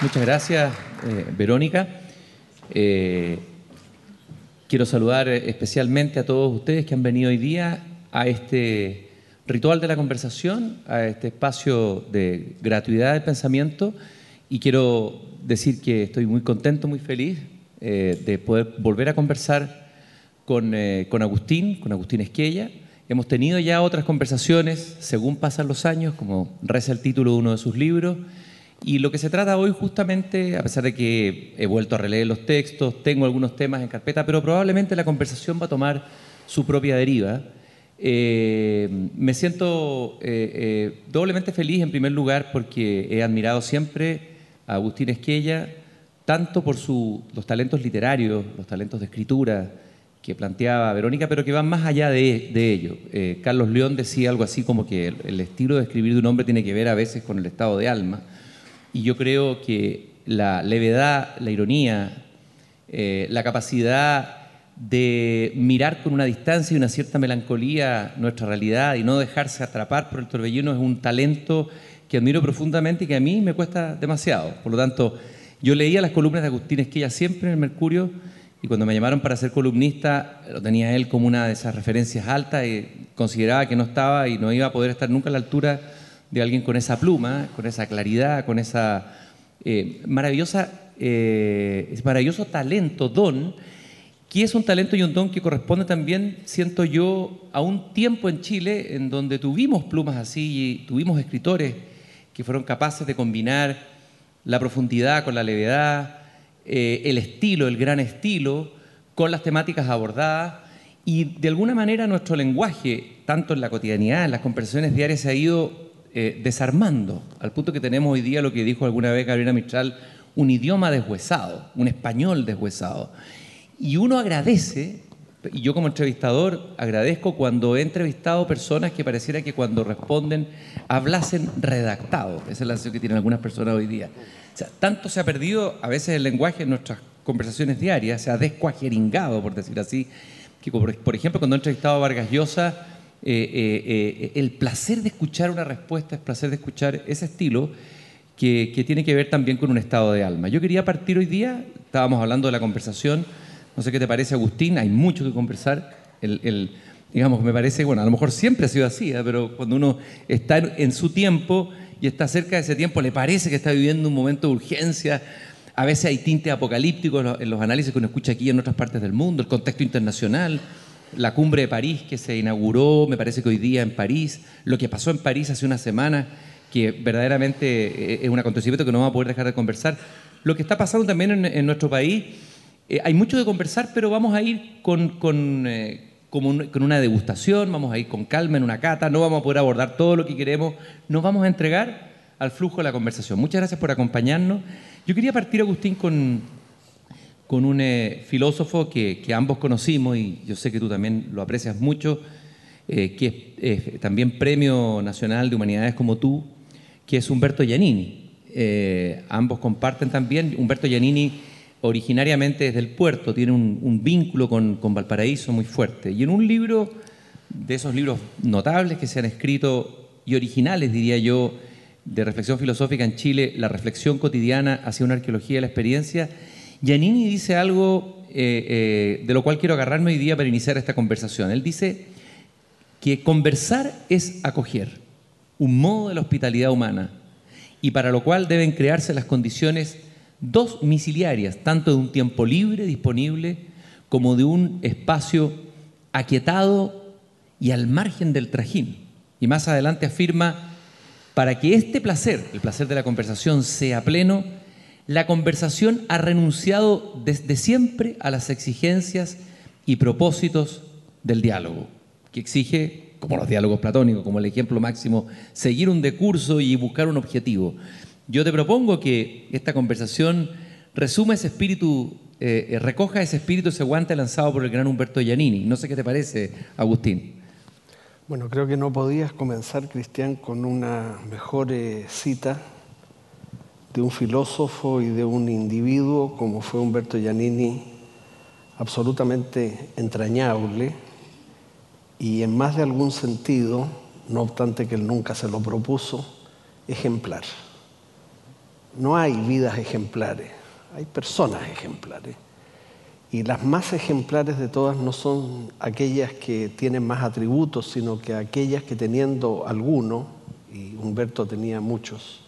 Muchas gracias, eh, Verónica. Eh, quiero saludar especialmente a todos ustedes que han venido hoy día a este ritual de la conversación, a este espacio de gratuidad de pensamiento y quiero decir que estoy muy contento, muy feliz eh, de poder volver a conversar con, con Agustín, con Agustín Esquella. Hemos tenido ya otras conversaciones según pasan los años, como reza el título de uno de sus libros, y lo que se trata hoy justamente, a pesar de que he vuelto a releer los textos, tengo algunos temas en carpeta, pero probablemente la conversación va a tomar su propia deriva. Eh, me siento eh, eh, doblemente feliz en primer lugar porque he admirado siempre a Agustín Esquella, tanto por los talentos literarios, los talentos de escritura que planteaba Verónica, pero que van más allá de, ello. Carlos León decía algo así como que el estilo de escribir de un hombre tiene que ver a veces con el estado de alma. Y yo creo que la levedad, la ironía, eh, la capacidad de mirar con una distancia y una cierta melancolía nuestra realidad y no dejarse atrapar por el torbellino es un talento que admiro profundamente y que a mí me cuesta demasiado. Por lo tanto, yo leía las columnas de Agustín Esquilla siempre en el Mercurio y cuando me llamaron para ser columnista lo tenía él como una de esas referencias altas y consideraba que no estaba y no iba a poder estar nunca a la altura de alguien con esa pluma, con esa claridad, con esa eh, maravillosa, eh, maravilloso talento, don, que es un talento y un don que corresponde también, siento yo, a un tiempo en Chile en donde tuvimos plumas así y tuvimos escritores que fueron capaces de combinar la profundidad con la levedad, eh, el estilo, el gran estilo, con las temáticas abordadas. Y de alguna manera nuestro lenguaje, tanto en la cotidianidad, en las conversaciones diarias, se ha ido eh, desarmando, al punto que tenemos hoy día lo que dijo alguna vez Gabriela Mistral, un idioma deshuesado, un español deshuesado. Y uno agradece, y yo como entrevistador agradezco cuando he entrevistado personas que pareciera que cuando responden hablasen redactado. Esa es la sensación que tienen algunas personas hoy día. O sea, tanto se ha perdido a veces el lenguaje en nuestras conversaciones diarias, se ha descuajeringado, por decir así, que por ejemplo cuando he entrevistado a Vargas Llosa, eh, eh, eh, el placer de escuchar una respuesta, el placer de escuchar ese estilo que, tiene que ver también con un estado de alma. Yo quería partir hoy día, estábamos hablando de la conversación, no sé qué te parece Agustín, hay mucho que conversar, el, digamos, me parece, bueno, a lo mejor siempre ha sido así, pero cuando uno está en, su tiempo y está cerca de ese tiempo, le parece que está viviendo un momento de urgencia, a veces hay tinte apocalíptico en los análisis que uno escucha aquí en otras partes del mundo, el contexto internacional, la cumbre de París que se inauguró, me parece que hoy día en París, lo que pasó en París hace una semana, que verdaderamente eh, es un acontecimiento que no vamos a poder dejar de conversar. Lo que está pasando también en, nuestro país, eh, hay mucho de conversar, pero vamos a ir con, con, eh, con, una degustación, vamos a ir con calma en una cata, no vamos a poder abordar todo lo que queremos, nos vamos a entregar al flujo de la conversación. Muchas gracias por acompañarnos. Yo quería partir, Agustín, con, con un eh, filósofo que, ambos conocimos y yo sé que tú también lo aprecias mucho, eh, que es también Premio Nacional de Humanidades como tú, que es Humberto Giannini. Eh, ambos comparten también, Humberto Giannini originariamente es del puerto, tiene un, vínculo con, con, Valparaíso muy fuerte. Y en un libro, de esos libros notables que se han escrito y originales, diría yo, de reflexión filosófica en Chile, La reflexión cotidiana hacia una arqueología de la experiencia, Giannini dice algo eh, eh, de lo cual quiero agarrarme hoy día para iniciar esta conversación. Él dice que conversar es acoger, un modo de la hospitalidad humana, y para lo cual deben crearse las condiciones dos domiciliarias, tanto de un tiempo libre disponible como de un espacio aquietado y al margen del trajín. Y más adelante afirma, para que este placer, el placer de la conversación, sea pleno, la conversación ha renunciado desde siempre a las exigencias y propósitos del diálogo, que exige, como los diálogos platónicos, como el ejemplo máximo, seguir un decurso y buscar un objetivo. Yo te propongo que esta conversación resuma ese espíritu, eh, eh, recoja ese espíritu, ese guante lanzado por el gran Humberto Giannini. No sé qué te parece, Agustín. Bueno, creo que no podías comenzar, Cristian, con una mejor eh, cita de un filósofo y de un individuo como fue Humberto Giannini, absolutamente entrañable y en más de algún sentido, no obstante que él nunca se lo propuso, ejemplar. no hay vidas ejemplares, hay personas ejemplares. Y las más ejemplares de todas no son aquellas que tienen más atributos, sino que aquellas que teniendo alguno, y Humberto tenía muchos,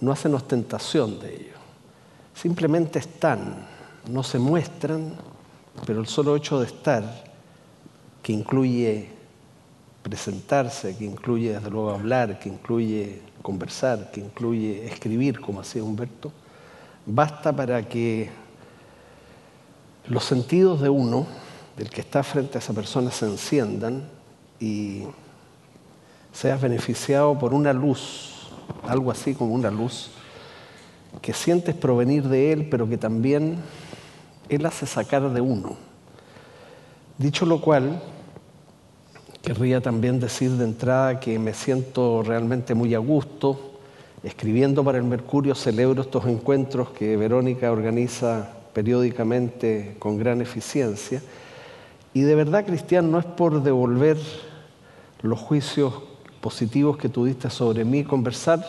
no hacen ostentación de ello. Simplemente están, no se muestran, pero el solo hecho de estar, que incluye presentarse, que incluye desde luego hablar, que incluye conversar, que incluye escribir, como hacía Humberto, basta para que los sentidos de uno, del que está frente a esa persona, se enciendan y seas beneficiado por una luz, algo así como una luz, que sientes provenir de Él, pero que también Él hace sacar de uno. Dicho lo cual, querría también decir de entrada que me siento realmente muy a gusto. Escribiendo para el Mercurio celebro estos encuentros que Verónica organiza periódicamente con gran eficiencia. Y de verdad, Cristian, no es por devolver los juicios positivos que tuviste sobre mí, conversar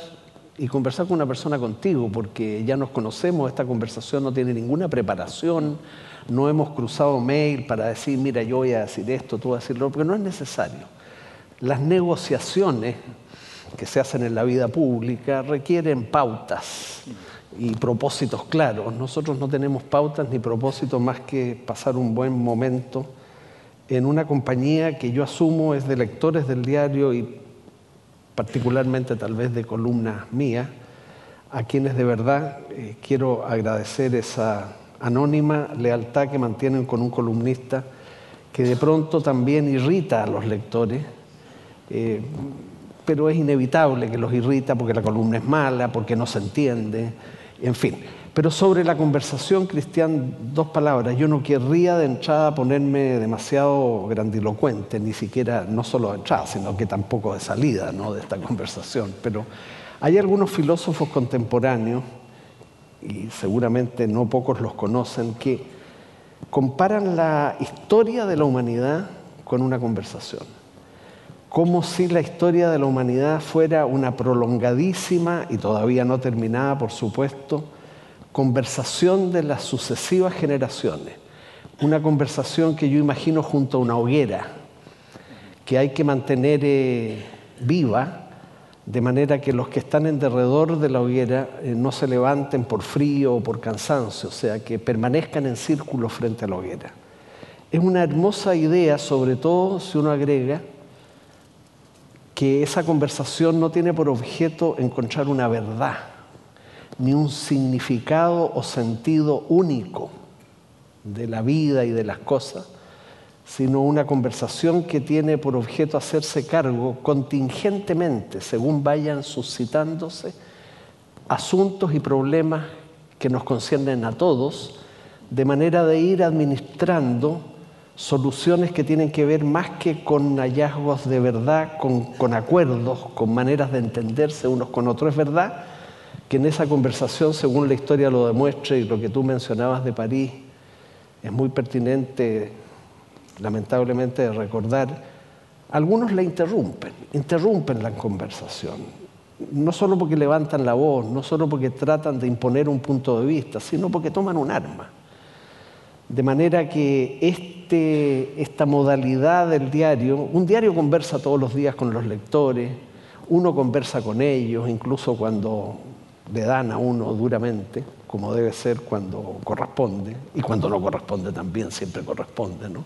y conversar con una persona contigo, porque ya nos conocemos, esta conversación no tiene ninguna preparación, no hemos cruzado mail para decir, mira, yo voy a decir esto, tú vas a decirlo, porque no es necesario. Las negociaciones que se hacen en la vida pública requieren pautas y propósitos claros. Nosotros no tenemos pautas ni propósitos más que pasar un buen momento en una compañía que yo asumo es de lectores del diario y particularmente tal vez de columnas mías, a quienes de verdad eh, quiero agradecer esa anónima lealtad que mantienen con un columnista que de pronto también irrita a los lectores, eh, pero es inevitable que los irrita porque la columna es mala, porque no se entiende, en fin. Pero sobre la conversación, Cristian, dos palabras. Yo no querría de entrada ponerme demasiado grandilocuente, ni siquiera, no solo de entrada, sino que tampoco de salida ¿no? de esta conversación. Pero hay algunos filósofos contemporáneos y seguramente no pocos los conocen, que comparan la historia de la humanidad con una conversación. Como si la historia de la humanidad fuera una prolongadísima y todavía no terminada, por supuesto, conversación de las sucesivas generaciones. Una conversación que yo imagino junto a una hoguera, que hay que mantener eh, viva de manera que los que están en derredor de la hoguera eh, no se levanten por frío o por cansancio, o sea, que permanezcan en círculo frente a la hoguera. Es una hermosa idea, sobre todo si uno agrega que esa conversación no tiene por objeto encontrar una verdad, ni un significado o sentido único de la vida y de las cosas, sino una conversación que tiene por objeto hacerse cargo contingentemente, según vayan suscitándose, asuntos y problemas que nos conciernen a todos, de manera de ir administrando soluciones que tienen que ver más que con hallazgos de verdad, con, con acuerdos, con maneras de entenderse unos con otros. Es verdad que en esa conversación, según la historia lo demuestra y lo que tú mencionabas de París, es muy pertinente lamentablemente, recordar, algunos la interrumpen, interrumpen la conversación. No solo porque levantan la voz, no solo porque tratan de imponer un punto de vista, sino porque toman un arma. De manera que este, esta modalidad del diario, un diario conversa todos los días con los lectores, uno conversa con ellos, incluso cuando le dan a uno duramente, como debe ser cuando corresponde, y cuando no corresponde también siempre corresponde, ¿no?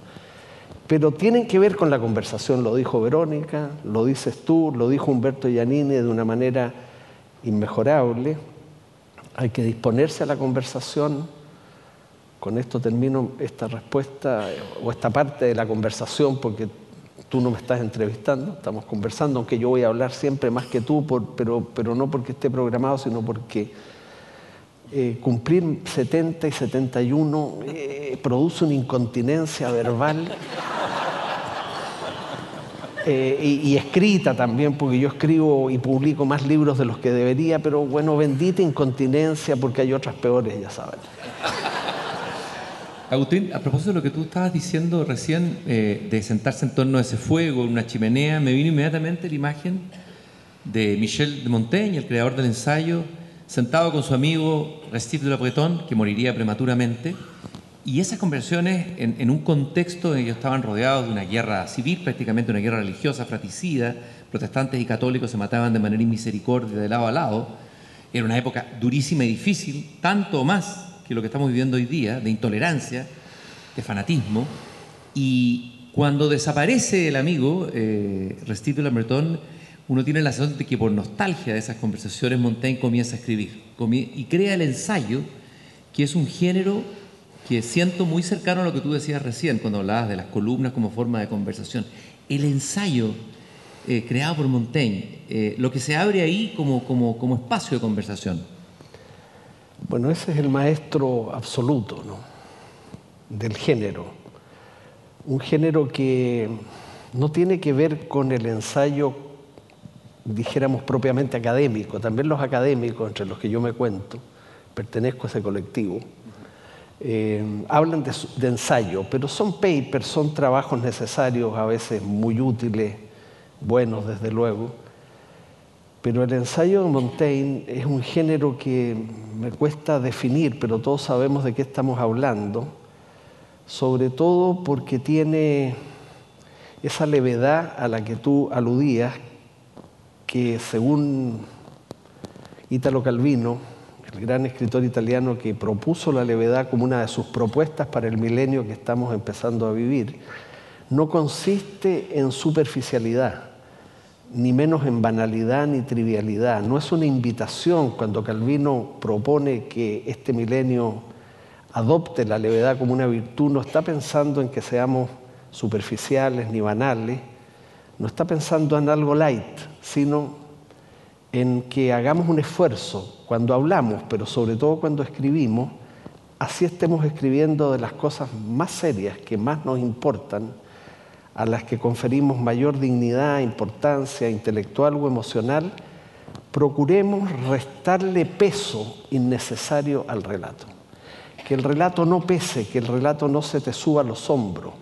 pero tienen que ver con la conversación, lo dijo Verónica, lo dices tú, lo dijo Humberto Giannini de una manera inmejorable. Hay que disponerse a la conversación. Con esto termino esta respuesta o esta parte de la conversación porque tú no me estás entrevistando, estamos conversando, aunque yo voy a hablar siempre más que tú, pero, pero no porque esté programado, sino porque eh, cumplir 70 y 71 eh, produce una incontinencia verbal eh, y, y, escrita también, porque yo escribo y publico más libros de los que debería, pero bueno, bendita incontinencia porque hay otras peores, ya saben. Agustín, a propósito de lo que tú estabas diciendo recién, de sentarse en torno a ese fuego, en una chimenea, me vino inmediatamente la imagen de Michel de Montaigne, el creador del ensayo, sentado con su amigo Restif de la Breton, que moriría prematuramente, y esas conversaciones en, un contexto en que ellos estaban rodeados de una guerra civil, prácticamente una guerra religiosa, fratricida, protestantes y católicos se mataban de manera inmisericordia de lado a lado, era una época durísima y difícil, tanto más que lo que estamos viviendo hoy día, de intolerancia, de fanatismo, y cuando desaparece el amigo, eh, Restito Lambertón, uno tiene la sensación de que por nostalgia de esas conversaciones Montaigne comienza a escribir y crea el ensayo, que es un género que siento muy cercano a lo que tú decías recién cuando hablabas de las columnas como forma de conversación. El ensayo eh, creado por Montaigne, eh, lo que se abre ahí como, como, como espacio de conversación. Bueno, ese es el maestro absoluto ¿no? del género. Un género que no tiene que ver con el ensayo, dijéramos propiamente académico. También los académicos, entre los que yo me cuento, pertenezco a ese colectivo, eh, hablan de, de, ensayo, pero son papers, son trabajos necesarios, a veces muy útiles, buenos desde luego. Pero el ensayo de Montaigne es un género que me cuesta definir, pero todos sabemos de qué estamos hablando, sobre todo porque tiene esa levedad a la que tú aludías, que según Italo Calvino, el gran escritor italiano que propuso la levedad como una de sus propuestas para el milenio que estamos empezando a vivir, no consiste en superficialidad, ni menos en banalidad ni trivialidad. No es una invitación cuando Calvino propone que este milenio adopte la levedad como una virtud, no está pensando en que seamos superficiales ni banales, no está pensando en algo light, sino en que hagamos un esfuerzo cuando hablamos, pero sobre todo cuando escribimos, así estemos escribiendo de las cosas más serias que más nos importan, a las que conferimos mayor dignidad, importancia intelectual o emocional, procuremos restarle peso innecesario al relato. Que el relato no pese, que el relato no se te suba a los hombros.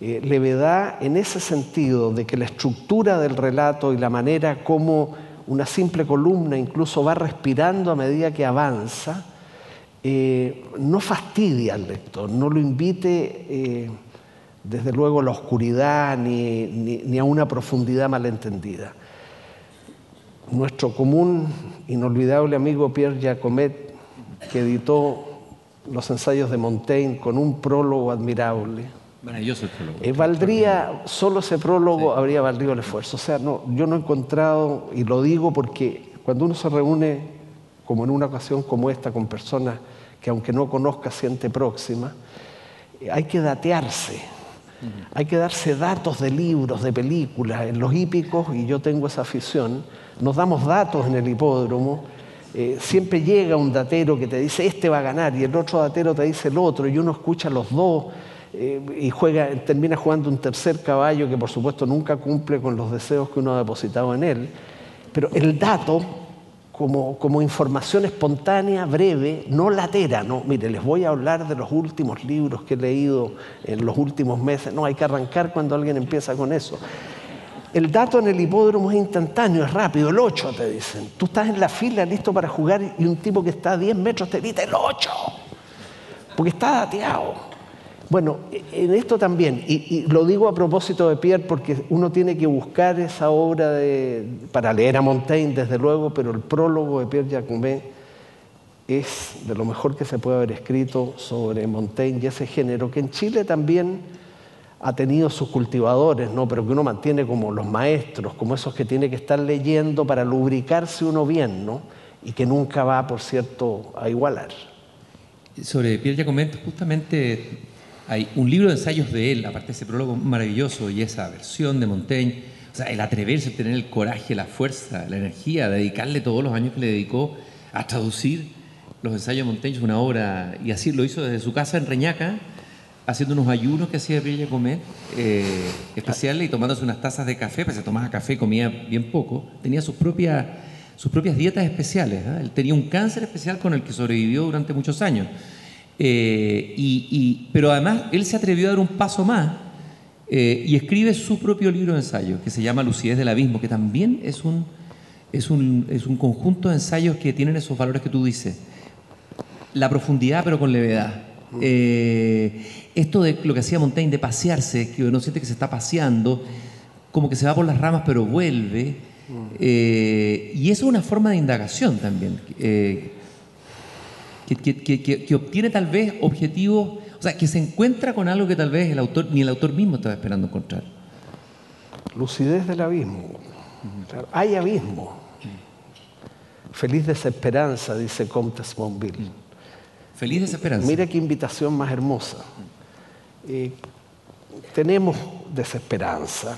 Eh, levedad en ese sentido de que la estructura del relato y la manera como una simple columna incluso va respirando a medida que avanza, eh, no fastidia al lector, no lo invite... Eh, desde luego la oscuridad ni, a una profundidad malentendida. Nuestro común, inolvidable amigo Pierre Jacomet, que editó los ensayos de Montaigne con un prólogo admirable. Maravilloso el prólogo. Eh, valdría, solo ese prólogo habría valido el esfuerzo. O sea, no, yo no he encontrado, y lo digo porque cuando uno se reúne, como en una ocasión como esta, con personas que aunque no conozca siente próxima, eh, hay que datearse hay que darse datos de libros, de películas. En los hípicos, y yo tengo esa afición, nos damos datos en el hipódromo. Eh, siempre llega un datero que te dice este va a ganar y el otro datero te dice el otro y uno escucha los dos eh, y termina jugando un tercer caballo que por supuesto nunca cumple con los deseos que uno ha depositado en él. Pero el dato como, información espontánea, breve, no latera. No, mire, les voy a hablar de los últimos libros que he leído en los últimos meses. No, hay que arrancar cuando alguien empieza con eso. El dato en el hipódromo es instantáneo, es rápido, el 8 te dicen. Tú estás en la fila listo para jugar y un tipo que está a 10 metros te grita el 8, porque está dateado. Bueno, en esto también, y, lo digo a propósito de Pierre porque uno tiene que buscar esa obra de, para leer a Montaigne, desde luego, pero el prólogo de Pierre Jacomet es de lo mejor que se puede haber escrito sobre Montaigne y ese género, que en Chile también ha tenido sus cultivadores, ¿no? pero que uno mantiene como los maestros, como esos que tiene que estar leyendo para lubricarse uno bien, ¿no? y que nunca va, por cierto, a igualar. Sobre Pierre Jacomet, justamente hay un libro de ensayos de él, aparte de ese prólogo maravilloso y esa versión de Montaigne, o sea, el atreverse, a tener el coraje, la fuerza, la energía, dedicarle todos los años que le dedicó a traducir los ensayos de Montaigne, es una obra, y así lo hizo desde su casa en Reñaca, haciendo unos ayunos que hacía Villa Comer eh, especiales y tomándose unas tazas de café, pues se tomaba café comía bien poco, tenía sus propias, sus propias dietas especiales. ¿ah? Él tenía un cáncer especial con el que sobrevivió durante muchos años. Eh, y, pero además él se atrevió a dar un paso más eh, y escribe su propio libro de ensayo, que se llama Lucidez del Abismo, que también es un, es un, es un conjunto de ensayos que tienen esos valores que tú dices. La profundidad pero con levedad. Eh, esto de lo que hacía Montaigne de pasearse, que uno siente que se está paseando, como que se va por las ramas pero vuelve. Eh, y eso es una forma de indagación también, eh, que, que, que, que, obtiene tal vez objetivos, o sea, que se encuentra con algo que tal vez el autor, ni el autor mismo estaba esperando encontrar. Lucidez del abismo. Hay abismo. Feliz desesperanza, dice Comte Sponville. Feliz desesperanza. Mira qué invitación más hermosa. Eh, tenemos desesperanza,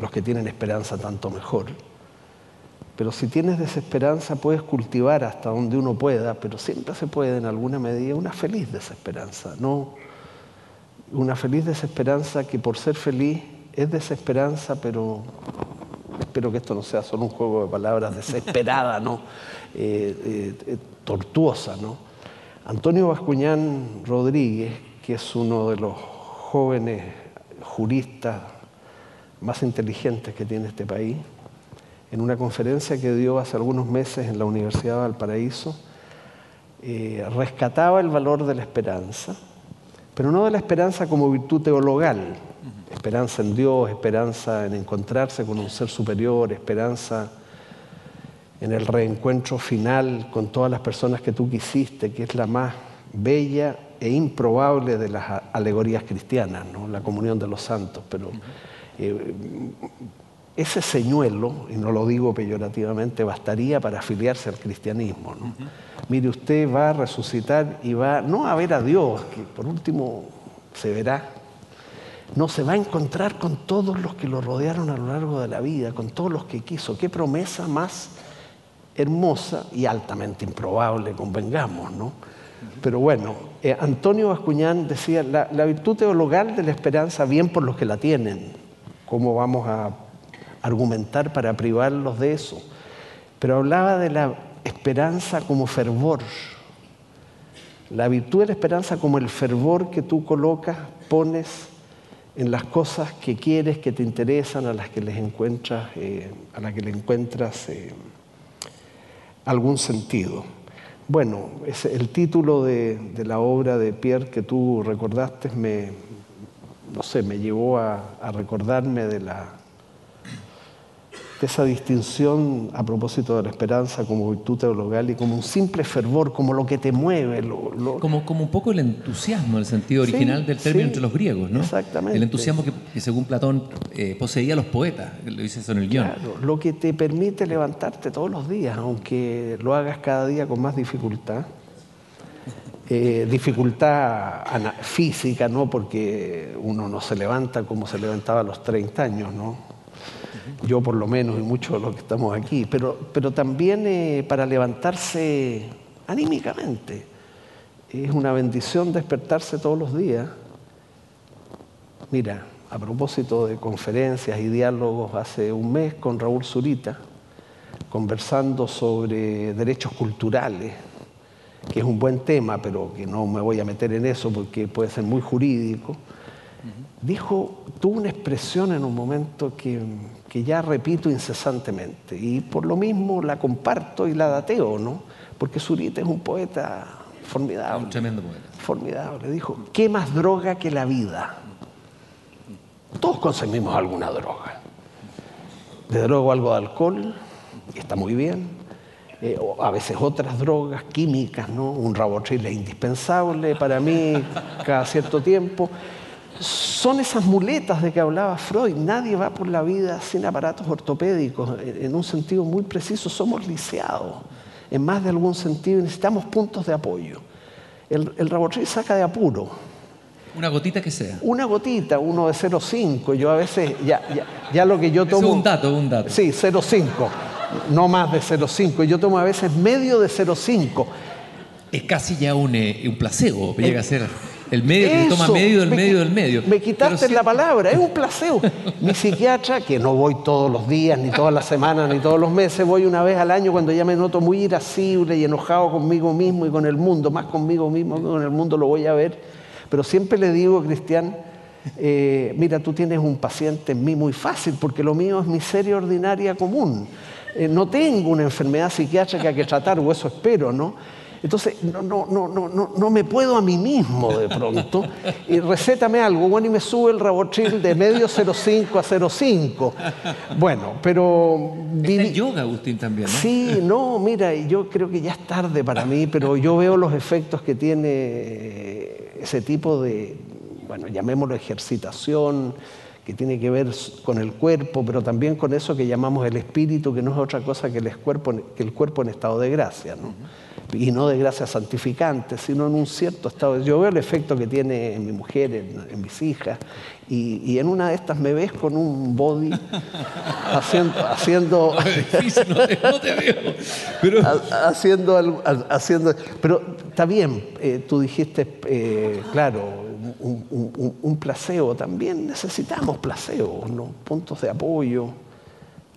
los que tienen esperanza tanto mejor. Pero si tienes desesperanza puedes cultivar hasta donde uno pueda, pero siempre se puede en alguna medida una feliz desesperanza, no una feliz desesperanza que por ser feliz es desesperanza, pero espero que esto no sea solo un juego de palabras desesperada, ¿no? Eh, eh, tortuosa, ¿no? Antonio Bascuñán Rodríguez, que es uno de los jóvenes juristas más inteligentes que tiene este país, en una conferencia que dio hace algunos meses en la Universidad de Valparaíso, eh, rescataba el valor de la esperanza, pero no de la esperanza como virtud teologal, esperanza en Dios, esperanza en encontrarse con un ser superior, esperanza en el reencuentro final con todas las personas que tú quisiste, que es la más bella e improbable de las alegorías cristianas, ¿no? la comunión de los santos. Pero eh, ese señuelo, y no lo digo peyorativamente, bastaría para afiliarse al cristianismo. ¿no? Mire, usted va a resucitar y va no a ver a Dios, que por último se verá, no se va a encontrar con todos los que lo rodearon a lo largo de la vida, con todos los que quiso. Qué promesa más hermosa y altamente improbable, convengamos, ¿no? Pero bueno, eh, Antonio Bascuñán decía, la, la, virtud teologal de la esperanza, bien por los que la tienen, ¿cómo vamos a argumentar para privarlos de eso? Pero hablaba de la esperanza como fervor, la virtud de la esperanza como el fervor que tú colocas, pones en las cosas que quieres, que te interesan, a las que les encuentras, eh, a las que le encuentras eh, algún sentido. Bueno, es el título de, de, la obra de Pierre que tú recordaste me, no sé, me llevó a, a recordarme de la de esa distinción a propósito de la esperanza como virtud teologal y como un simple fervor, como lo que te mueve. Lo, lo... Como, como un poco el entusiasmo, el sentido original Sí, del término sí, entre los griegos, ¿no? exactamente. El entusiasmo que, que según Platón eh, poseía los poetas, lo dice eso en el guion. Claro, lo que te permite levantarte todos los días, aunque lo hagas cada día con más dificultad. Eh, dificultad física, ¿no? Porque uno no se levanta como se levantaba a los 30 años, ¿no? Yo por lo menos y muchos de los que estamos aquí, pero, pero también eh, para levantarse anímicamente. Es una bendición despertarse todos los días. Mira, a propósito de conferencias y diálogos, hace un mes con Raúl Zurita, conversando sobre derechos culturales, que es un buen tema, pero que no me voy a meter en eso porque puede ser muy jurídico, dijo, tuvo una expresión en un momento que, que ya repito incesantemente, y por lo mismo la comparto y la dateo, ¿no? Porque Zurita es un poeta formidable. Un tremendo poeta. Formidable. Dijo, ¿qué más droga que la vida? Todos consumimos alguna droga. De droga algo de alcohol, y está muy bien. Eh, o a veces otras drogas químicas, ¿no? Un rabotril es indispensable para mí cada cierto tiempo. Son esas muletas de que hablaba Freud. Nadie va por la vida sin aparatos ortopédicos. En un sentido muy preciso, somos lisiados. En más de algún sentido necesitamos puntos de apoyo. El, el Rabotril saca de apuro. Una gotita que sea. Una gotita, uno de 0,5. Yo a veces, ya, ya, ya lo que yo Eso es tomo. un dato, un dato. Sí, 0,5. No más de 0,5. Yo tomo a veces medio de 0,5. Es casi ya un, eh, un placebo, llega a ser el medio que se toma Eso, medio del me medio del medio. Me quitaste la palabra, es un placebo. Mi psiquiatra, que no voy todos los días, ni todas las semanas, ni todos los meses, voy una vez al año cuando ya me noto muy irascible y enojado conmigo mismo y con el mundo, más conmigo mismo que con el mundo lo voy a ver. Pero siempre le digo, Cristian, eh, mira, tú tienes un paciente en mí muy fácil, porque lo mío es miseria ordinaria común. Eh, no tengo una enfermedad psiquiátrica que tratar, o eso espero, ¿no? Entonces, no, no, no, no, no me puedo a mí mismo de pronto. Y recétame algo, bueno, y me sube el rabotril de medio 0,5 a 0,5. Bueno, pero... El yoga, Agustín, también, ¿no? Sí, no, mira, yo creo que ya es tarde para mí, pero yo veo los efectos que tiene ese tipo de, bueno, llamémoslo ejercitación, que tiene que ver con el cuerpo, pero también con eso que llamamos el espíritu, que no es otra cosa que el cuerpo, que el cuerpo en estado de gracia. ¿no? Y no de gracia santificante, sino en un cierto estado. Yo veo el efecto que tiene en mi mujer, en, mis hijas, y, en una de estas me ves con un body haciendo... haciendo no, te, veo. Pero... haciendo, haciendo, pero está bien, eh, tú dijiste, eh, claro, un, un, placebo, también necesitamos placebos, ¿no? puntos de apoyo.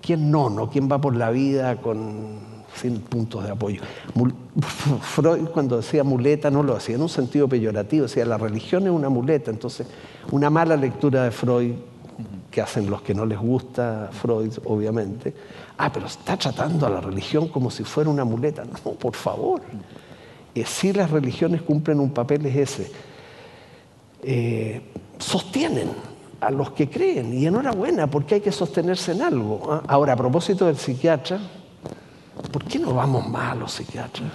¿Quién no, no? ¿Quién va por la vida con sin puntos de apoyo. Freud cuando decía muleta no lo hacía en un sentido peyorativo, decía la religión es una muleta, entonces una mala lectura de Freud que hacen los que no les gusta Freud, obviamente. Ah, pero está tratando a la religión como si fuera una muleta. No, por favor. Eh, si las religiones cumplen un papel es ese. Eh, sostienen a los que creen y enhorabuena porque hay que sostenerse en algo. ¿ah? Ahora, a propósito del psiquiatra, ¿por qué no vamos más a los psiquiatras?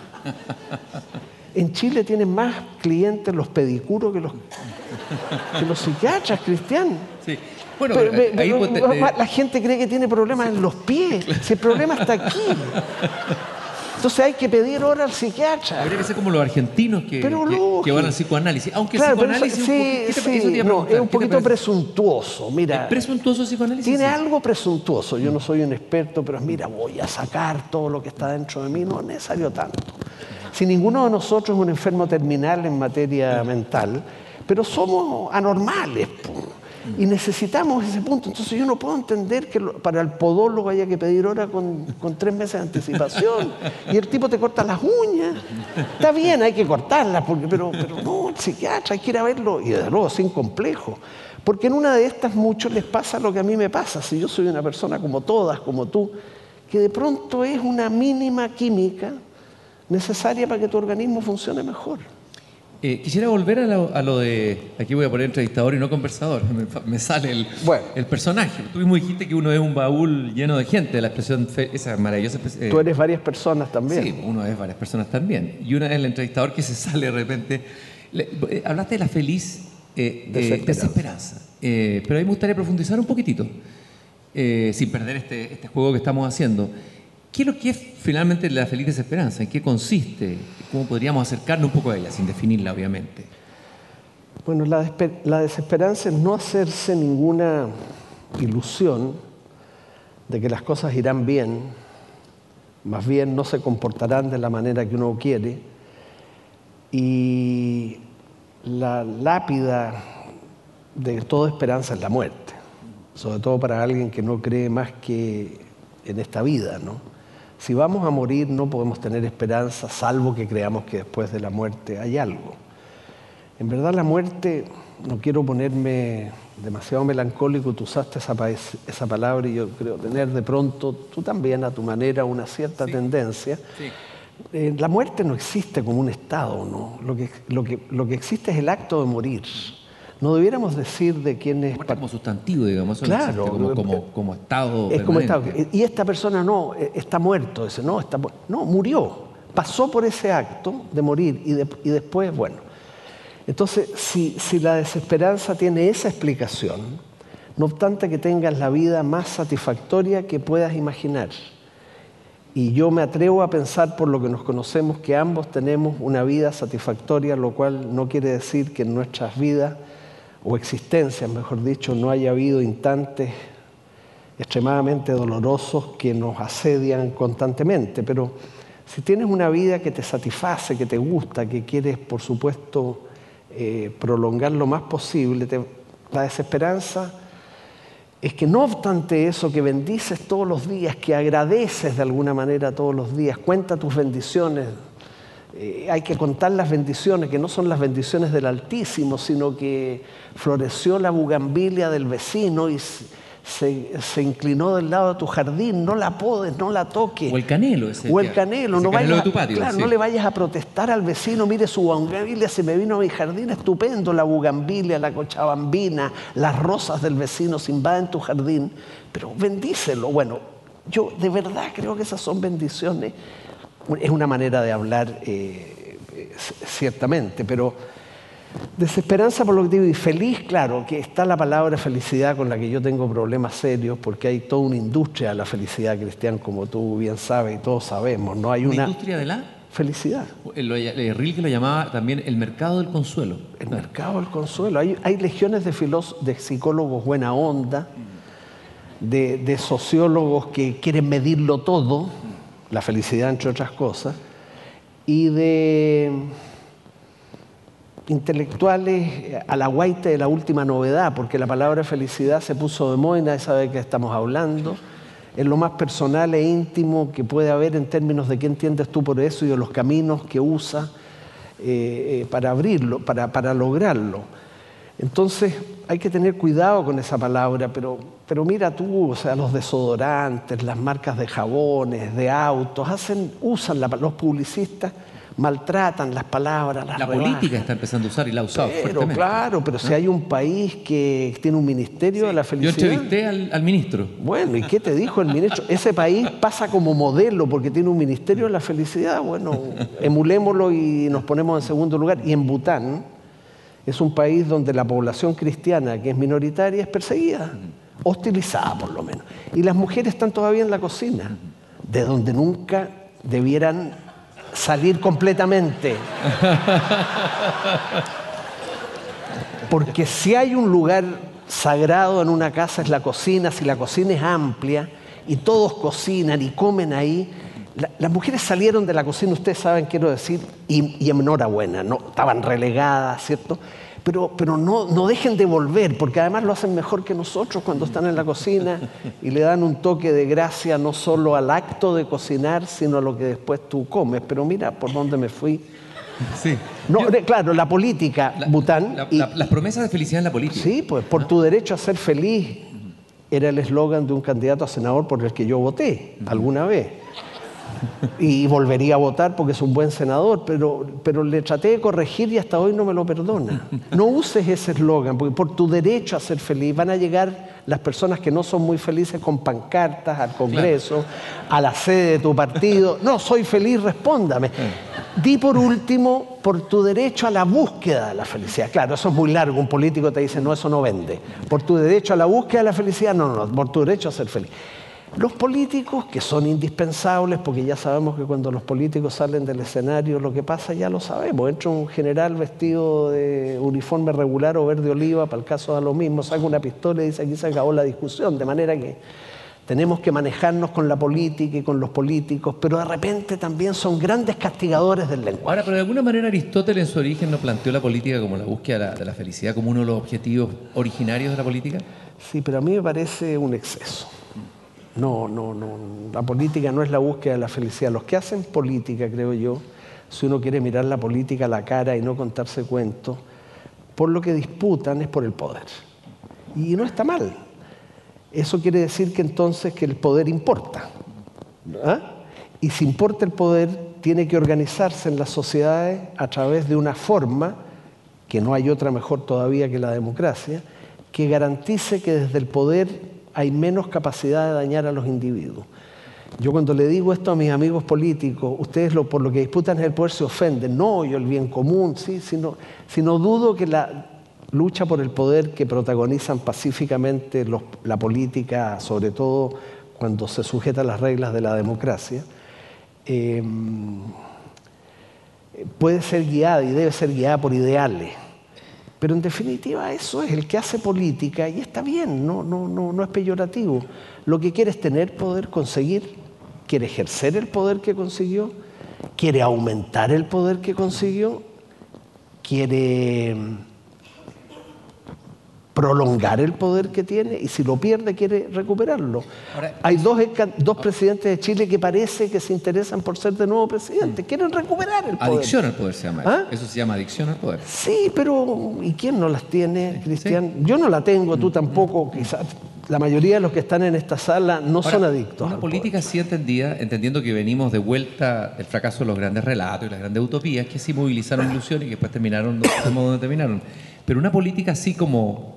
En Chile tienen más clientes los pedicuros que los, que los psiquiatras, Cristian. Sí. Bueno, la gente cree que tiene problemas en los pies. Si el problema está aquí. Entonces hay que pedir hora al psiquiatra. Habría que ser como los argentinos que, que, van al psicoanálisis. Aunque el psicoanálisis es un poquito presuntuoso. Mira, presuntuoso psicoanálisis? Tiene algo presuntuoso. Yo no soy un experto, pero mira, voy a sacar todo lo que está dentro de mí. No es necesario tanto. Si ninguno de nosotros es un enfermo terminal en materia mental, pero somos anormales. Y necesitamos ese punto. Entonces yo no puedo entender que para el podólogo haya que pedir hora con, tres meses de anticipación. Y el tipo te corta las uñas. Está bien, hay que cortarlas, porque, pero, pero no, el psiquiatra, hay que ir a verlo. Y desde luego, sin complejo. Porque en una de estas muchos les pasa lo que a mí me pasa. Si yo soy una persona como todas, como tú, que de pronto es una mínima química necesaria para que tu organismo funcione mejor. Eh, quisiera volver a lo, de. Aquí voy a poner entrevistador y no conversador. Me, sale el, el personaje. Tú mismo dijiste que uno es un baúl lleno de gente, la expresión. esa maravillosa. Eh, Tú eres varias personas también. Sí, uno es varias personas también. Y una es el entrevistador que se sale de repente. Eh, hablaste de la feliz desesperanza. pero a mí me gustaría profundizar un poquitito, sin perder este, este juego que estamos haciendo. ¿Qué es lo que es finalmente la feliz desesperanza? ¿En qué consiste? ¿Cómo podríamos acercarnos un poco a ella, sin definirla, obviamente? Bueno, la, desesperanza es no hacerse ninguna ilusión de que las cosas irán bien, más bien no se comportarán de la manera que uno quiere. Y la lápida de toda esperanza es la muerte, sobre todo para alguien que no cree más que en esta vida, ¿no? Si vamos a morir no podemos tener esperanza salvo que creamos que después de la muerte hay algo. En verdad la muerte, no quiero ponerme demasiado melancólico, tú usaste esa, palabra y yo creo tener de pronto, tú también a tu manera, una cierta tendencia. Eh, la muerte no existe como un estado, ¿no? Lo que, lo, que, lo que existe es el acto de morir. No debiéramos decir de quién es... Como sustantivo, digamos. Claro. Como, estado Es como estado. Y esta persona no, eh, está muerto. Ese, no, está, no, murió. Pasó por ese acto de morir y, y después, bueno. Entonces, si, si la desesperanza tiene esa explicación, no obstante que tengas la vida más satisfactoria que puedas imaginar, y yo me atrevo a pensar por lo que nos conocemos que ambos tenemos una vida satisfactoria, lo cual no quiere decir que en nuestras vidas o existencia, mejor dicho, no haya habido instantes extremadamente dolorosos que nos asedian constantemente, pero si tienes una vida que te satisface, que te gusta, que quieres, por supuesto, eh, prolongar lo más posible, la desesperanza es que no obstante eso, que bendices todos los días, que agradeces de alguna manera todos los días, cuenta tus bendiciones, eh, hay que contar las bendiciones, que no son las bendiciones del Altísimo, sino que floreció la bugambilia del vecino y se, inclinó del lado de tu jardín, no la podes, no la toques. O el canelo. Ese o el canelo, no, vayas, claro, no le vayas a protestar al vecino, mire su bugambilia se me vino a mi jardín, estupendo, la bugambilia, la cochabambina, las rosas del vecino se invaden tu jardín, pero bendícelo. Bueno, yo de verdad creo que esas son bendiciones es una manera de hablar eh, ciertamente, pero desesperanza por lo que digo y feliz, claro, que está la palabra felicidad con la que yo tengo problemas serios porque hay toda una industria de la felicidad cristiana, como tú bien sabes y todos sabemos, ¿no? Hay una... industria de la? Felicidad. Eh, Rilke lo llamaba también el mercado del consuelo. El mercado del consuelo. Hay, legiones de, de psicólogos buena onda, de, de sociólogos que quieren medirlo todo la felicidad entre otras cosas, y de intelectuales a la guaita de la última novedad, porque la palabra felicidad se puso de moda y nadie sabe de qué estamos hablando. Es lo más personal e íntimo que puede haber en términos de qué entiendes tú por eso y de los caminos que usas eh, eh, para abrirlo, para, para lograrlo. Entonces hay que tener cuidado con esa palabra, pero, pero mira tú, o sea, los desodorantes, las marcas de jabones, de autos, hacen, usan los publicistas maltratan las palabras, las La política está empezando a usar y la ha usado pero, Claro, pero si hay un país que tiene un ministerio de la felicidad... Yo entrevisté al, ministro. Bueno, ¿y qué te dijo el ministro? Ese país pasa como modelo porque tiene un ministerio de la felicidad. Bueno, emulémoslo y nos ponemos en segundo lugar. Y en Bután es un país donde la población cristiana, que es minoritaria, es perseguida, hostilizada por lo menos. Y las mujeres están todavía en la cocina, de donde nunca debieran salir completamente. Porque si hay un lugar sagrado en una casa es la cocina, si la cocina es amplia y todos cocinan y comen ahí, las mujeres salieron de la cocina, ustedes saben, quiero decir, y, y enhorabuena, ¿no? estaban relegadas, ¿cierto? Pero, pero no, no, dejen de volver, porque además lo hacen mejor que nosotros cuando están en la cocina y le dan un toque de gracia no solo al acto de cocinar, sino a lo que después tú comes. Pero mira por dónde me fui. Sí. No, claro, la política, Bután. las promesas de felicidad en la política. Sí, pues por tu derecho a ser feliz era el eslogan de un candidato a senador por el que yo voté alguna vez y volvería a votar porque es un buen senador, pero, pero le traté de corregir y hasta hoy no me lo perdona. No uses ese eslogan, porque por tu derecho a ser feliz van a llegar las personas que no son muy felices con pancartas al Congreso, a la sede de tu partido. No, soy feliz, respóndame. Di por último, por tu derecho a la búsqueda de la felicidad. Claro, eso es muy largo, un político te dice, no, eso no vende. Por tu derecho a la búsqueda de la felicidad, no, no, no, por tu derecho a ser feliz. Los políticos, que son indispensables, porque ya sabemos que cuando los políticos salen del escenario lo que pasa ya lo sabemos. Entra un general vestido de uniforme regular o verde oliva, para el caso da lo mismo, saca una pistola y dice aquí se acabó la discusión, de manera que tenemos que manejarnos con la política y con los políticos, pero de repente también son grandes castigadores del lenguaje. Ahora, pero de alguna manera Aristóteles en su origen no planteó la política como la búsqueda de la felicidad, como uno de los objetivos originarios de la política. Sí, pero a mí me parece un exceso. No, no, no. La política no es la búsqueda de la felicidad. Los que hacen política, creo yo, si uno quiere mirar la política a la cara y no contarse cuentos, por lo que disputan es por el poder. Y no está mal. Eso quiere decir que entonces que el poder importa. ¿ah? Y si importa el poder, tiene que organizarse en las sociedades a través de una forma, que no hay otra mejor todavía que la democracia, que garantice que desde el poder hay menos capacidad de dañar a los individuos. Yo cuando le digo esto a mis amigos políticos, ustedes por lo que disputan el poder se ofenden, no yo el bien común, ¿sí? sino, sino dudo que la lucha por el poder que protagonizan pacíficamente la política, sobre todo cuando se sujeta a las reglas de la democracia, eh, puede ser guiada y debe ser guiada por ideales. Pero en definitiva eso es el que hace política y está bien, no, no, no, no es peyorativo. Lo que quiere es tener poder, conseguir, quiere ejercer el poder que consiguió, quiere aumentar el poder que consiguió, quiere prolongar el poder que tiene y si lo pierde quiere recuperarlo. Hay dos, dos presidentes de Chile que parece que se interesan por ser de nuevo presidente, quieren recuperar el poder. Adicción al poder se llama. ¿Ah? Eso se llama adicción al poder. Sí, pero ¿y quién no las tiene, Cristian? Yo no la tengo, tú tampoco, quizás la mayoría de los que están en esta sala no son adictos. Una política sí entendida, entendiendo que venimos de vuelta del fracaso de los grandes relatos y las grandes utopías, que sí movilizaron ilusiones y que después terminaron de modo donde terminaron. Pero una política así como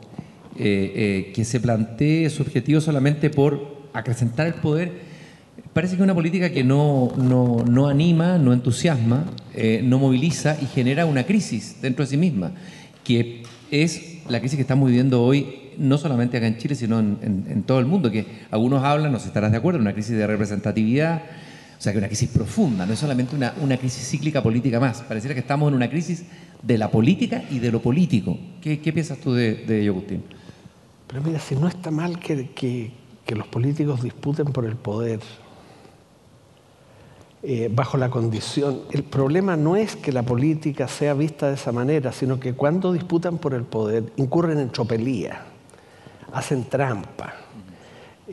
eh, eh, que se plantee su objetivo solamente por acrecentar el poder, parece que es una política que no, no, anima, no entusiasma, eh, no moviliza y genera una crisis dentro de sí misma, que es la crisis que estamos viviendo hoy no solamente acá en Chile, sino en, todo el mundo, que algunos hablan, no estarás de acuerdo, una crisis de representatividad, o sea, que una crisis profunda, no es solamente una, una crisis cíclica política más, pareciera que estamos en una crisis de la política y de lo político. ¿Qué, piensas tú de, de ello, Agustín? Pero mira, si no está mal que, los políticos disputen por el poder, eh, bajo la condición. El problema no es que la política sea vista de esa manera, sino que cuando disputan por el poder incurren en tropelía hacen trampa,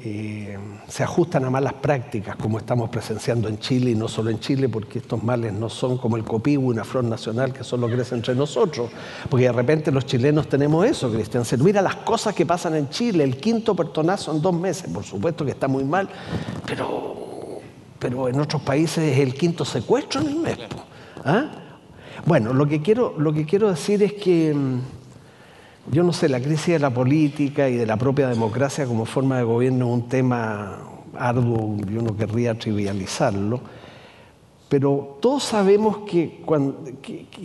eh, se ajustan a malas prácticas, como estamos presenciando en Chile y no solo en Chile, porque estos males no son como el copivo, una flor nacional que solo crece entre nosotros, porque de repente los chilenos tenemos eso, Cristian. Mira las cosas que pasan en Chile, el quinto pertonazo en dos meses, por supuesto que está muy mal, pero, pero en otros países es el quinto secuestro en el mes. ¿ah? Bueno, lo que, quiero, lo que quiero decir es que mm, yo no sé, la crisis de la política y de la propia democracia como forma de gobierno es un tema arduo, yo no querría trivializarlo, pero todos sabemos que,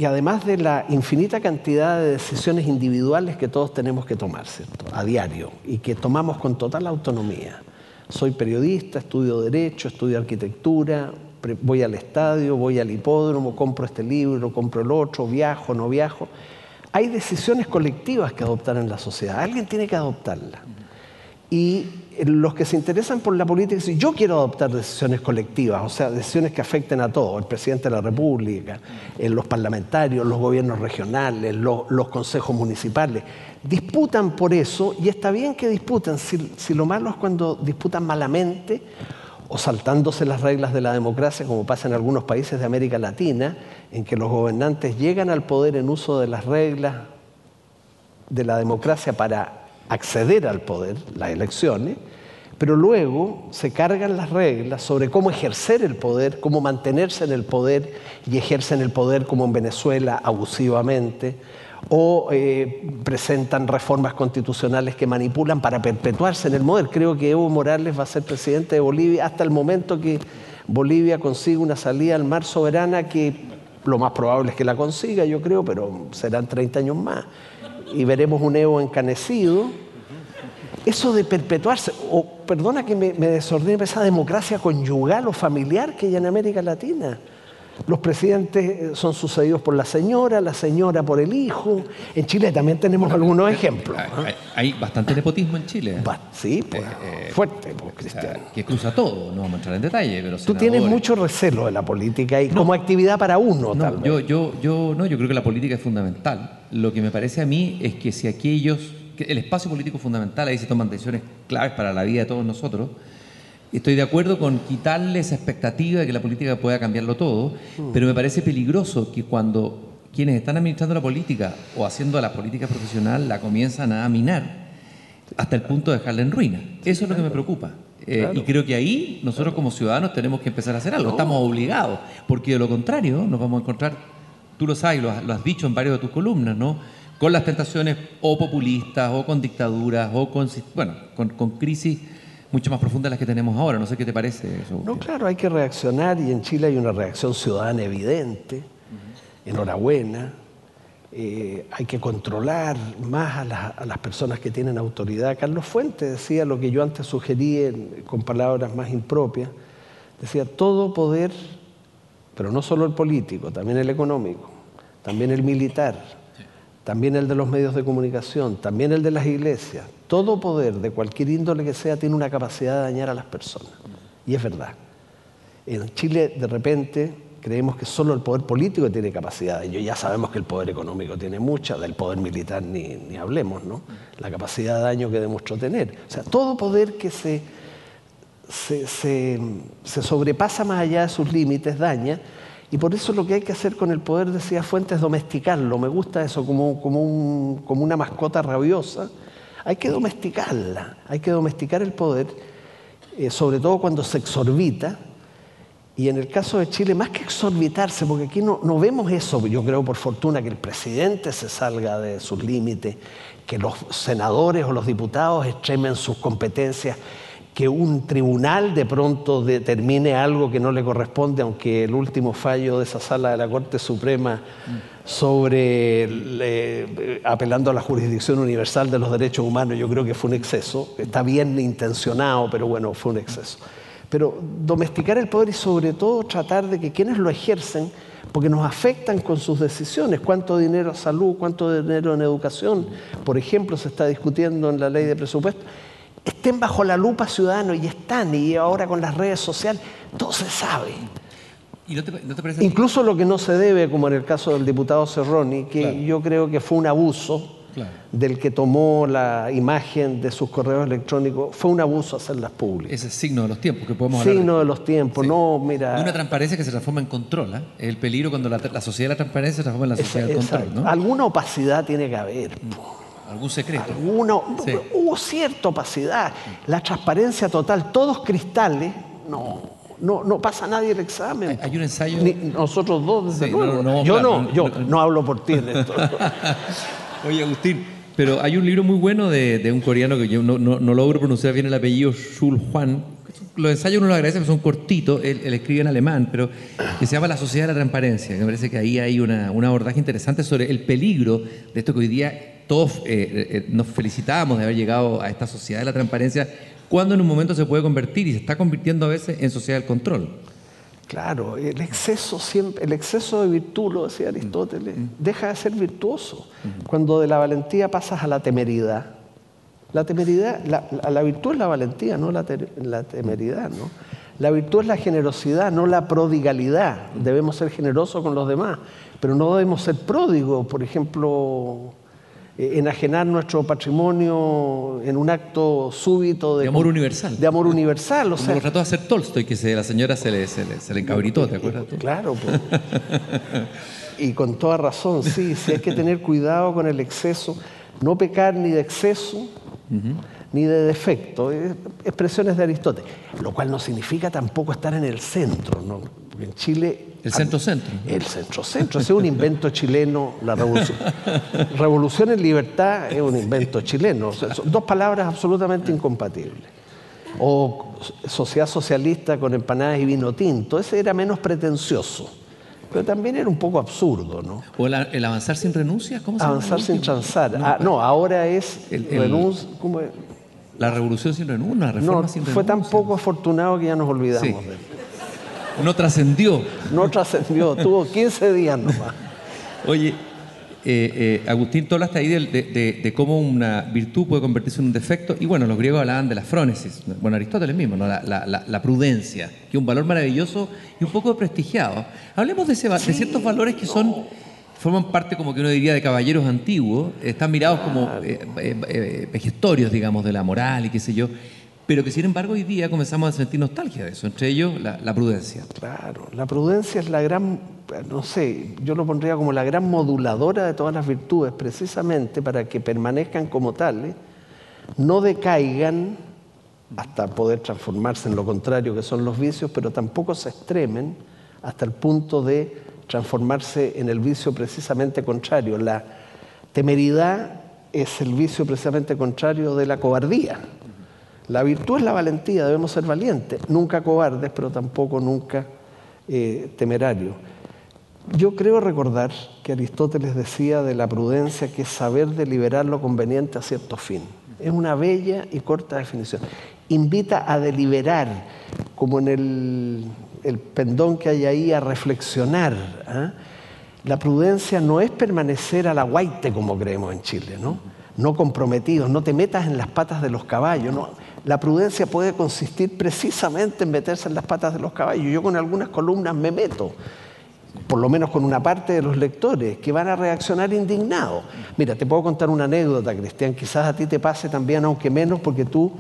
además de la infinita cantidad de decisiones individuales que todos tenemos que tomar, ¿cierto? A diario, y que tomamos con total autonomía. Soy periodista, estudio derecho, estudio arquitectura, voy al estadio, voy al hipódromo, compro este libro, compro el otro, viajo, no viajo hay decisiones colectivas que adoptar en la sociedad. Alguien tiene que adoptarlas. Y los que se interesan por la política dicen, yo quiero adoptar decisiones colectivas, o sea, decisiones que afecten a todos, el presidente de la República, eh, los parlamentarios, los gobiernos regionales, los, consejos municipales. Disputan por eso y está bien que disputan, si lo malo es cuando disputan malamente o saltándose las reglas de la democracia, como pasa en algunos países de América Latina, en que los gobernantes llegan al poder en uso de las reglas de la democracia para acceder al poder, las elecciones, pero luego se cargan las reglas sobre cómo ejercer el poder, cómo mantenerse en el poder y ejercen el poder como en Venezuela abusivamente, o eh, presentan reformas constitucionales que manipulan para perpetuarse en el poder. Creo que Evo Morales va a ser presidente de Bolivia hasta el momento que Bolivia consiga una salida al mar soberana que lo más probable es que la consiga, yo creo, pero serán 30 años más. Y veremos un Evo encanecido. Eso de perpetuarse, o perdona que me, me desordene esa democracia conyugal o familiar que hay en América Latina. Los presidentes eh, son sucedidos por la señora, la señora por el hijo. En Chile también tenemos algunos ejemplos. Hay, bastante nepotismo en Chile. sí, pues, eh, fuerte, pues, Cristian. que cruza todo, no vamos a entrar en detalle. Pero Tú tienes mucho recelo de la política y como actividad para uno, no, Yo, yo, yo, no, yo creo que la política es fundamental. Lo que me parece a mí es que si aquellos, el espacio político es fundamental, ahí se toman decisiones claves para la vida de todos nosotros Estoy de acuerdo con quitarle esa expectativa de que la política pueda cambiarlo todo, mm. pero me parece peligroso que cuando quienes están administrando la política o haciendo la política profesional la comienzan a minar hasta el punto de dejarla en ruina. Eso es lo que me preocupa. Eh, y creo que ahí nosotros como ciudadanos tenemos que empezar a hacer algo. Estamos obligados, porque de lo contrario nos vamos a encontrar, tú lo sabes, lo has, dicho en varias de tus columnas, ¿no? Con las tentaciones o populistas o con dictaduras o con, bueno, con, con crisis mucho más profundas las que tenemos ahora. No sé qué te parece eso. No, claro, hay que reaccionar y en Chile hay una reacción ciudadana evidente. Enhorabuena. Eh, hay que controlar más a, las personas que tienen autoridad. Carlos Fuentes decía lo que yo antes sugerí con palabras más impropias. Decía, todo poder, pero no solo el político, también el económico, también el militar, también el de los medios de comunicación, también el de las iglesias. Todo poder, de cualquier índole que sea, tiene una capacidad de dañar a las personas. Y es verdad. En Chile, de repente, creemos que solo el poder político tiene capacidad ello. Ya sabemos que el poder económico tiene mucha, del poder militar ni, ni hablemos, ¿no? La capacidad de daño que demostró tener. O sea, todo poder que se, se, se sobrepasa más allá de sus límites daña. Y por eso lo que hay que hacer con el poder, decía Fuentes, es domesticarlo. Me gusta eso, como, como, un, como una mascota rabiosa. Hay que domesticarla, hay que domesticar el poder, eh, sobre todo cuando se exorbita. Y en el caso de Chile, más que exorbitarse, porque aquí no, no vemos eso, yo creo por fortuna que el presidente se salga de sus límites, que los senadores o los diputados extremen sus competencias que un tribunal de pronto determine algo que no le corresponde, aunque el último fallo de esa sala de la Corte Suprema sobre le, apelando a la jurisdicción universal de los derechos humanos, yo creo que fue un exceso. Está bien intencionado, pero bueno, fue un exceso. Pero domesticar el poder y sobre todo tratar de que quienes lo ejercen, porque nos afectan con sus decisiones, cuánto dinero a salud, cuánto dinero en educación, por ejemplo, se está discutiendo en la ley de presupuesto, estén bajo la lupa ciudadanos y están, y ahora con las redes sociales, todo se sabe. ¿Y no te, no te parece Incluso lo que no se debe, como en el caso del diputado Cerroni, que Claro. yo creo que fue un abuso Claro. del que tomó la imagen de sus correos electrónicos, fue un abuso hacerlas públicas. ese signo de los tiempos que podemos hablar? Signo de los tiempos, Sí. no, mira. una transparencia que se transforma en control. Es el peligro cuando la, la sociedad de la transparencia se transforma en la sociedad del control. ¿no? Alguna opacidad tiene que haber. Algún secreto. Alguna, Sí. Hubo cierta opacidad. La transparencia total, todos cristales, no, no, no pasa nadie el examen. Hay- un ensayo- Ni nosotros dos, desde Sí, luego. no, no, yo claro, no, yo no, hablo por ti en esto. Oye, Agustín, pero hay un libro muy bueno de, de un coreano que yo no, logro pronunciar bien el apellido, Shul Juan. Los ensayos uno lo agradece porque son cortitos, él, él escribe en alemán, pero que se llama La Sociedad de la Transparencia. que Me parece que ahí hay una, un abordaje interesante sobre el peligro de esto que hoy día todos eh, eh, nos felicitábamos de haber llegado a esta sociedad de la transparencia, cuando en un momento se puede convertir y se está convirtiendo a veces en sociedad del control. Claro, el exceso siempre, el exceso de virtud, lo decía Aristóteles, deja de ser virtuoso. Cuando de la valentía pasas a la temeridad. La temeridad, la, la- la virtud es la valentía, no la, te- la temeridad, ¿no? La virtud es la generosidad, no la prodigalidad. Debemos ser generosos con los demás, pero no debemos ser pródigos, por ejemplo, eh, enajenar nuestro patrimonio en un acto súbito de, De amor universal. De amor universal, o Como sea, lo trató de hacer Tolstoy, que se, la señora se le, se le, se le encabritó, ¿te acuerdas tú? Claro, pues. y con toda razón, sí, sí hay que tener cuidado con el exceso, no pecar ni de exceso ni de defecto, eh, expresiones de Aristóteles, lo cual no significa tampoco estar en el centro, ¿no? Porque en Chile... El centro-centro. El centro-centro, ese es un invento chileno, la revolución. Revolución en libertad es un invento chileno, o sea, son dos palabras absolutamente incompatibles o sociedad socialista con empanadas y vino tinto. Ese era menos pretencioso, pero también era un poco absurdo, ¿no? ¿O la- el avanzar sin renuncias? ¿Cómo se llama? Avanzar sin transar. Ah, no, ahora es El- el- renuncia. ¿cómo es? La revolución sin renuncia, una reforma No, sin fue tan poco afortunado que ya nos olvidamos Sí. de él. No trascendió. No trascendió, tuvo 15 días nomás. Oye, eh, eh, Agustín, tú hablaste ahí del- de, de- de cómo una virtud puede convertirse en un defecto. Y bueno, los griegos hablaban de la frónesis. Bueno, Aristóteles mismo, ¿no? la, la- la- la prudencia, que es un valor maravilloso y un poco desprestigiado. Hablemos de, ese ciertos valores que son forman parte, como que uno diría, de caballeros antiguos. Están mirados como eh, eh, eh, vejestorios, digamos, de la moral y qué sé yo. Pero que, sin embargo, hoy día comenzamos a sentir nostalgia de eso. Entre ellos, la, prudencia. Claro, la prudencia es la gran, no sé, yo lo pondría como la gran moduladora de todas las virtudes, precisamente para que permanezcan como tales, no decaigan hasta poder transformarse en lo contrario que son los vicios, pero tampoco se extremen hasta el punto de transformarse en el vicio precisamente contrario. La temeridad es el vicio precisamente contrario de la cobardía. La virtud es la valentía, debemos ser valientes, nunca cobardes, pero tampoco nunca eh, temerarios. Yo creo recordar que Aristóteles decía de la prudencia que es saber deliberar lo conveniente a cierto fin. Es una bella y corta definición. Invita a deliberar, como en el, pendón que hay ahí, a reflexionar. ¿ah? La prudencia no es permanecer a la como creemos en Chile, ¿no? No comprometidos, no te metas en las patas de los caballos, ¿no? La prudencia puede consistir precisamente en meterse en las patas de los caballos. Yo con algunas columnas me meto por lo menos con una parte de los lectores, que van a reaccionar indignados. Mira, te puedo contar una anécdota, Cristian, quizás a ti te pase también, aunque menos, porque tú,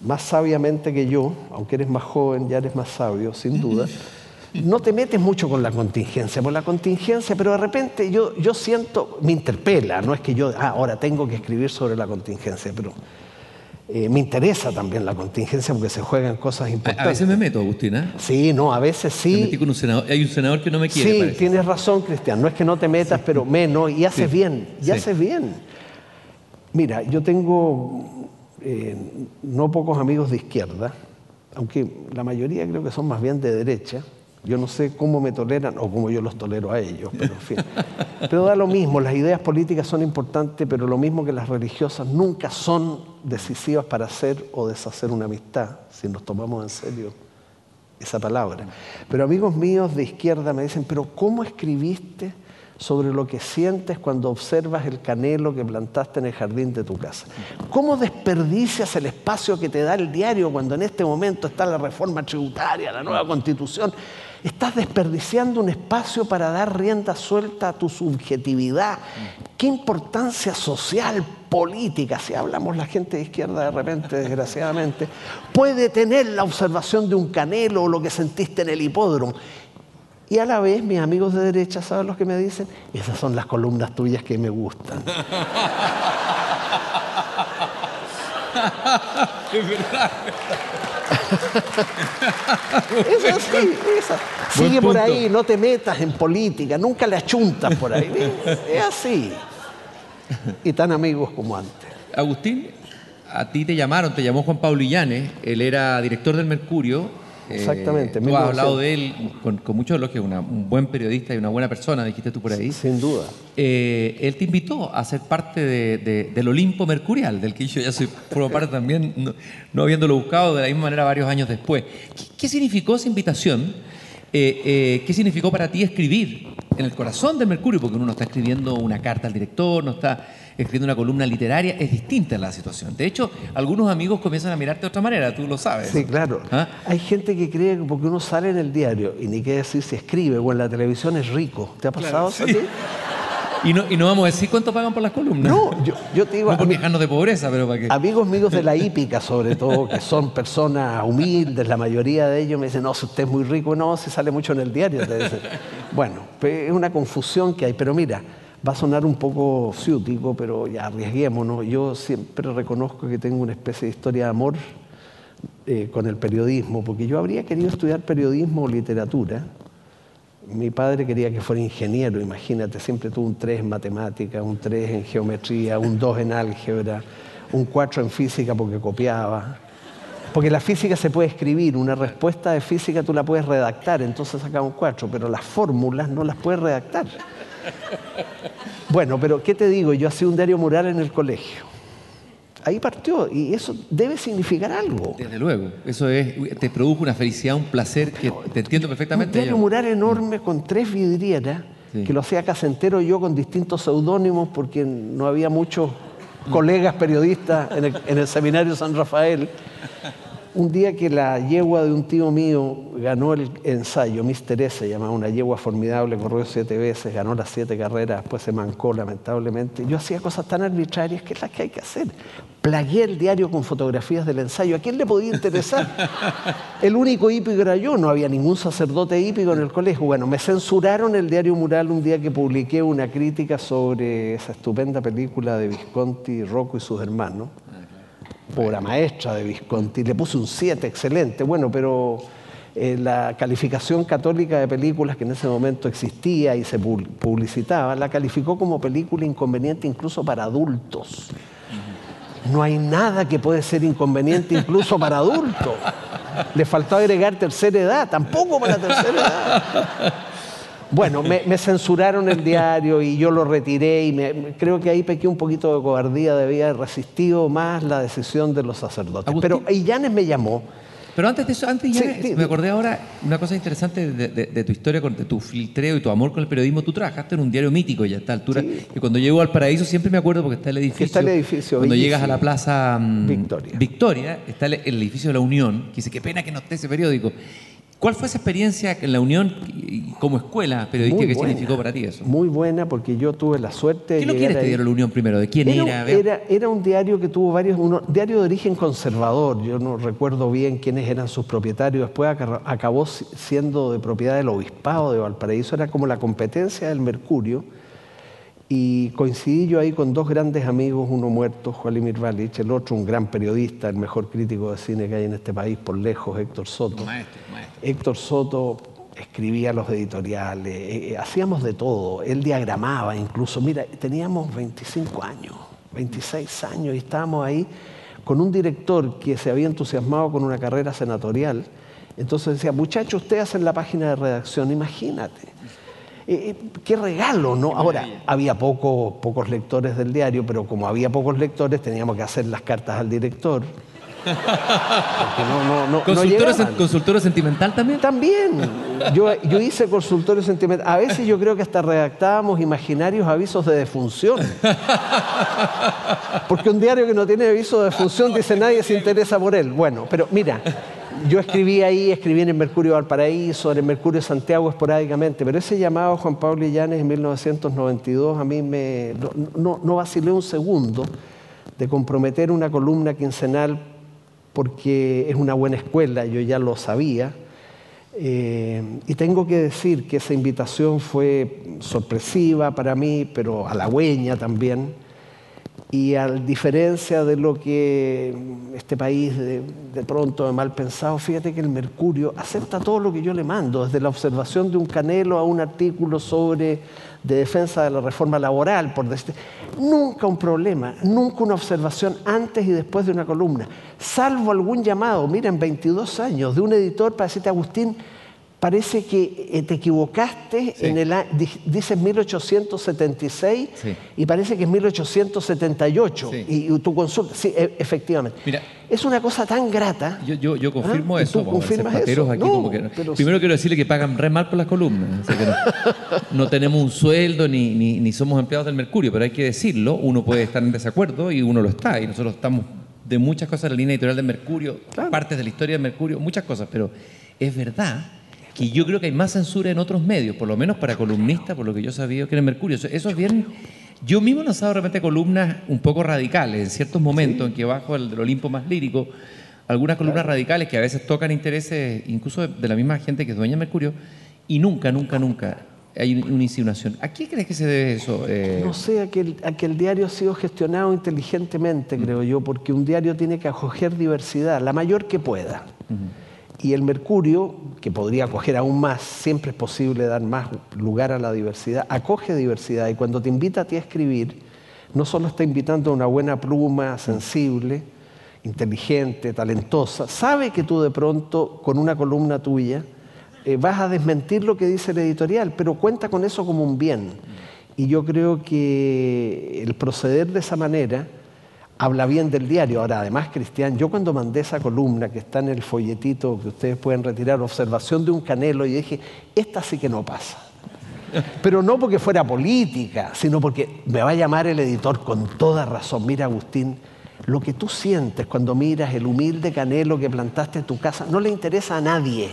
más sabiamente que yo, aunque eres más joven, ya eres más sabio, sin duda, no te metes mucho con la contingencia, por la contingencia, pero de repente yo, yo siento, me interpela, no es que yo, ah, ahora tengo que escribir sobre la contingencia, pero eh, me interesa también la contingencia porque se juegan cosas importantes. A, veces me meto, Agustina. ¿eh? Sí, no, a veces sí. Me metí con un senador. Hay un senador que no me quiere. Sí, tienes razón, Cristian. No es que no te metas, pero menos, y haces bien, y haces bien. Mira, yo tengo eh, no pocos amigos de izquierda, aunque la mayoría creo que son más bien de derecha. Yo no sé cómo me toleran o cómo yo los tolero a ellos, pero en fin. Pero da lo mismo, las ideas políticas son importantes, pero lo mismo que las religiosas nunca son decisivas para hacer o deshacer una amistad, si nos tomamos en serio esa palabra. Pero amigos míos de izquierda me dicen, pero ¿cómo escribiste sobre lo que sientes cuando observas el canelo que plantaste en el jardín de tu casa? ¿Cómo desperdicias el espacio que te da el diario cuando en este momento está la reforma tributaria, la nueva constitución? Estás desperdiciando un espacio para dar rienda suelta a tu subjetividad. ¿Qué importancia social, política, si hablamos la gente de izquierda de repente, desgraciadamente, puede tener la observación de un canelo o lo que sentiste en el hipódromo? Y a la vez, mis amigos de derecha, ¿saben lo que me dicen? Esas son las columnas tuyas que me gustan. es verdad. es así, Sigue por ahí, no te metas en política, nunca le achuntas por ahí. Es así. Y tan amigos como antes. Agustín, a ti te llamaron, te llamó Juan Pablo Illanes, él era director del Mercurio Exactamente. Eh, tú has hablado de él con, con mucho elogio, una, un buen periodista y una buena persona, dijiste tú por ahí. Sin duda. Eh, él te invitó a ser parte de, del Olimpo Mercurial, del que yo ya soy formo parte también, no, habiéndolo buscado de la misma manera varios años después. ¿Qué, significó esa invitación? Eh, ¿Qué significó para ti escribir en el corazón de Mercurio? Porque uno no está escribiendo una carta al director, no está escribiendo una columna literaria, es distinta la situación. De hecho, algunos amigos comienzan a mirarte de otra manera, tú lo sabes. Sí, claro. ¿Ah? Hay gente que cree que porque uno sale en el diario y ni qué decir si escribe o en la televisión es rico. ¿Te ha pasado eso a ti? Y no, y no vamos a decir cuánto pagan por las columnas. No, yo, te digo. No por quejarnos de pobreza, pero para qué. Amigos míos de la hípica, sobre todo, que son personas humildes, la mayoría de ellos me dicen, no, si usted es muy rico, no, si sale mucho en el diario. Bueno, es una confusión que hay, pero mira, Va a sonar un poco ciútico, pero ya arriesguémonos. Yo siempre reconozco que tengo una especie de historia de amor eh, con el periodismo, porque yo habría querido estudiar periodismo o literatura. Mi padre quería que fuera ingeniero, imagínate, siempre tuvo un 3 en matemática, un 3 en geometría, un 2 en álgebra, un 4 en física porque copiaba. Porque la física se puede escribir, una respuesta de física tú la puedes redactar, entonces saca un 4, pero las fórmulas no las puedes redactar. Bueno, pero ¿qué te digo? Yo hacía un diario mural en el colegio. Ahí partió y eso debe significar algo. Desde luego, eso es, te produjo una felicidad, un placer que te entiendo perfectamente. Un mural enorme con tres vidrieras que lo hacía Casentero yo con distintos seudónimos porque no había muchos colegas periodistas en el, en el seminario San Rafael un día que la yegua de un tío mío ganó el ensayo, Mister S, se llamaba una yegua formidable, corrió siete veces, ganó las siete carreras, después se mancó lamentablemente. Yo hacía cosas tan arbitrarias que es las que hay que hacer. Plagué el diario con fotografías del ensayo. ¿A quién le podía interesar? El único hípico era yo, no había ningún sacerdote hípico en el colegio. Bueno, me censuraron el diario Mural un día que publiqué una crítica sobre esa estupenda película de Visconti, Rocco y sus hermanos obra maestra de Visconti, le puse un 7, excelente, bueno, pero eh, la calificación católica de películas que en ese momento existía y se publicitaba, la calificó como película inconveniente incluso para adultos. No hay nada que puede ser inconveniente incluso para adultos. Le faltó agregar tercera edad, tampoco para tercera edad. Bueno, me, censuraron el diario y yo lo retiré y me, creo que ahí pequé un poquito de cobardía, debía haber resistido más la decisión de los sacerdotes. Pero Illanes me llamó. Pero antes de eso, antes ya me acordé ahora una cosa interesante de, tu historia, de tu filtreo y tu amor con el periodismo. Tú trabajaste en un diario mítico ya a esta altura. Y cuando llego al paraíso siempre me acuerdo porque está el edificio. Está el edificio. Cuando llegas a la plaza mm, Victoria. Victoria, está el, edificio de la Unión, que dice, qué pena que no esté ese periódico. ¿Cuál fue esa experiencia en la Unión como escuela periodística? ¿Qué significó para ti eso? Muy buena, porque yo tuve la suerte de. ¿Qué lo quiere este diario La Unión primero? ¿De quién era? Era, era, un diario que tuvo varios. Un diario de origen conservador. Yo no recuerdo bien quiénes eran sus propietarios. Después acabó siendo de propiedad del Obispado de Valparaíso. Era como la competencia del Mercurio. Y coincidí yo ahí con dos grandes amigos, uno muerto, Juan Valich, el otro un gran periodista, el mejor crítico de cine que hay en este país, por lejos, Héctor Soto. Héctor Soto escribía los editoriales, eh, eh, hacíamos de todo, él diagramaba incluso, mira, teníamos 25 años, 26 años y estábamos ahí con un director que se había entusiasmado con una carrera senatorial, entonces decía, muchachos, ustedes hacen la página de redacción, imagínate. Eh, qué regalo, ¿no? Ahora, había pocos lectores del diario, pero como había pocos lectores, teníamos que hacer las cartas al director. ¿Consultorio, sentimental también? También. Yo, hice consultorio sentimental. A veces yo creo que hasta redactábamos imaginarios avisos de defunción. Porque un diario que no tiene aviso de defunción dice nadie se interesa por él. Bueno, pero mira, yo escribí ahí, escribí en el Mercurio Valparaíso, en el Mercurio Santiago esporádicamente, pero ese llamado Juan Pablo Illanes en 1992 a mí me, no, no, vacilé un segundo de comprometer una columna quincenal porque es una buena escuela, yo ya lo sabía. Eh, y tengo que decir que esa invitación fue sorpresiva para mí, pero halagüeña también y a diferencia de lo que este país de, pronto de mal pensado, fíjate que el Mercurio acepta todo lo que yo le mando, desde la observación de un canelo a un artículo sobre de defensa de la reforma laboral, por decir, nunca un problema, nunca una observación antes y después de una columna, salvo algún llamado, mira, en 22 años, de un editor para decirte, Agustín, parece que eh, te equivocaste en el dices 1876 y parece que es 1878 y, tu consulta sí e, efectivamente. Mira, es una cosa tan grata. Yo, yo, confirmo ¿Ah? eso, confirmas eso? Aquí como que, primero quiero decirle que pagan re mal por las columnas no, tenemos un sueldo ni, ni, somos empleados del Mercurio pero hay que decirlo uno puede estar en desacuerdo y uno lo está y nosotros estamos de muchas cosas en la línea editorial del Mercurio partes de la historia del Mercurio muchas cosas pero es verdad que yo creo que hay más censura en otros medios, por lo menos para columnistas, por lo que yo sabía que en el Mercurio. Eso es bien. Yo mismo he lanzado de repente columnas un poco radicales, en ciertos momentos en que bajo el del Olimpo más lírico, algunas columnas radicales que a veces tocan intereses incluso de, la misma gente que es dueña de Mercurio, y nunca, nunca, nunca hay una insinuación. ¿A qué crees que se debe eso? Eh? No sé, a que, el, diario ha sido gestionado inteligentemente, mm. creo yo, porque un diario tiene que acoger diversidad, la mayor que pueda. Y el mercurio, que podría acoger aún más, siempre es posible dar más lugar a la diversidad, acoge diversidad y cuando te invita a ti a escribir, no solo está invitando a una buena pluma, sensible, inteligente, talentosa, sabe que tú de pronto con una columna tuya eh, vas a desmentir lo que dice el editorial, pero cuenta con eso como un bien. Y yo creo que el proceder de esa manera habla bien del diario. Ahora, además, Cristian, yo cuando mandé esa columna que está en el folletito que ustedes pueden retirar, observación de un canelo, y dije, esta sí que no pasa. Pero no porque fuera política, sino porque me va a llamar el editor con toda razón. Mira, Agustín, lo que tú sientes cuando miras el humilde canelo que plantaste en tu casa no le interesa a nadie,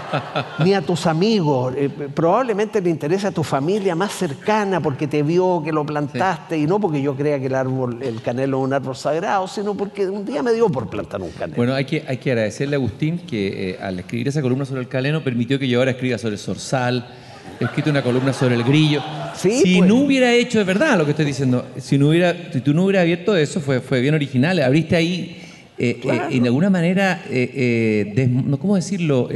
ni a tus amigos. Eh, probablemente le interesa a tu familia más cercana porque te vio que lo plantaste y no porque yo crea que el árbol, el canelo es un árbol sagrado, sino porque un día me dio por plantar un canelo. Bueno, hay que, hay que agradecerle a Agustín que eh, al escribir esa columna sobre el canelo permitió que yo ahora escriba sobre el zorzal, escrito una columna sobre el grillo. si pues. no hubiera hecho de verdad lo que estoy diciendo, si, no hubiera, si tú no hubieras abierto eso, fue, fue bien original. Abriste ahí, eh, eh, en alguna manera, eh, ¿cómo decirlo?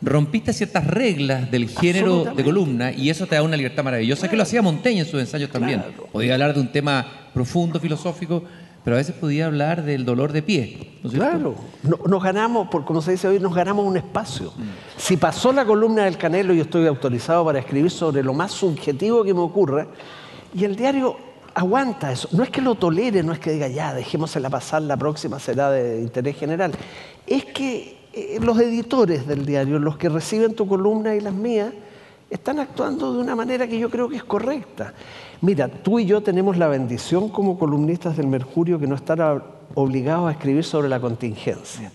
rompiste ciertas reglas del género de columna y eso te da una libertad maravillosa, que lo hacía Montaigne en sus ensayos también. Podía hablar de un tema profundo, filosófico, pero a veces podía hablar del dolor de pie. claro, nos ganamos, como se dice hoy, nos ganamos un espacio. Si pasó la columna del Canelo, yo estoy autorizado para escribir sobre lo más subjetivo que me ocurra, y el diario aguanta eso. No es que lo tolere, no es que diga, ya, dejémosela pasar, la próxima será de interés general. Es que eh, los editores del diario, los que reciben tu columna y las mías, están actuando de una manera que yo creo que es correcta. Mira, tú y yo tenemos la bendición como columnistas del Mercurio que no estar obligados a escribir sobre la contingencia.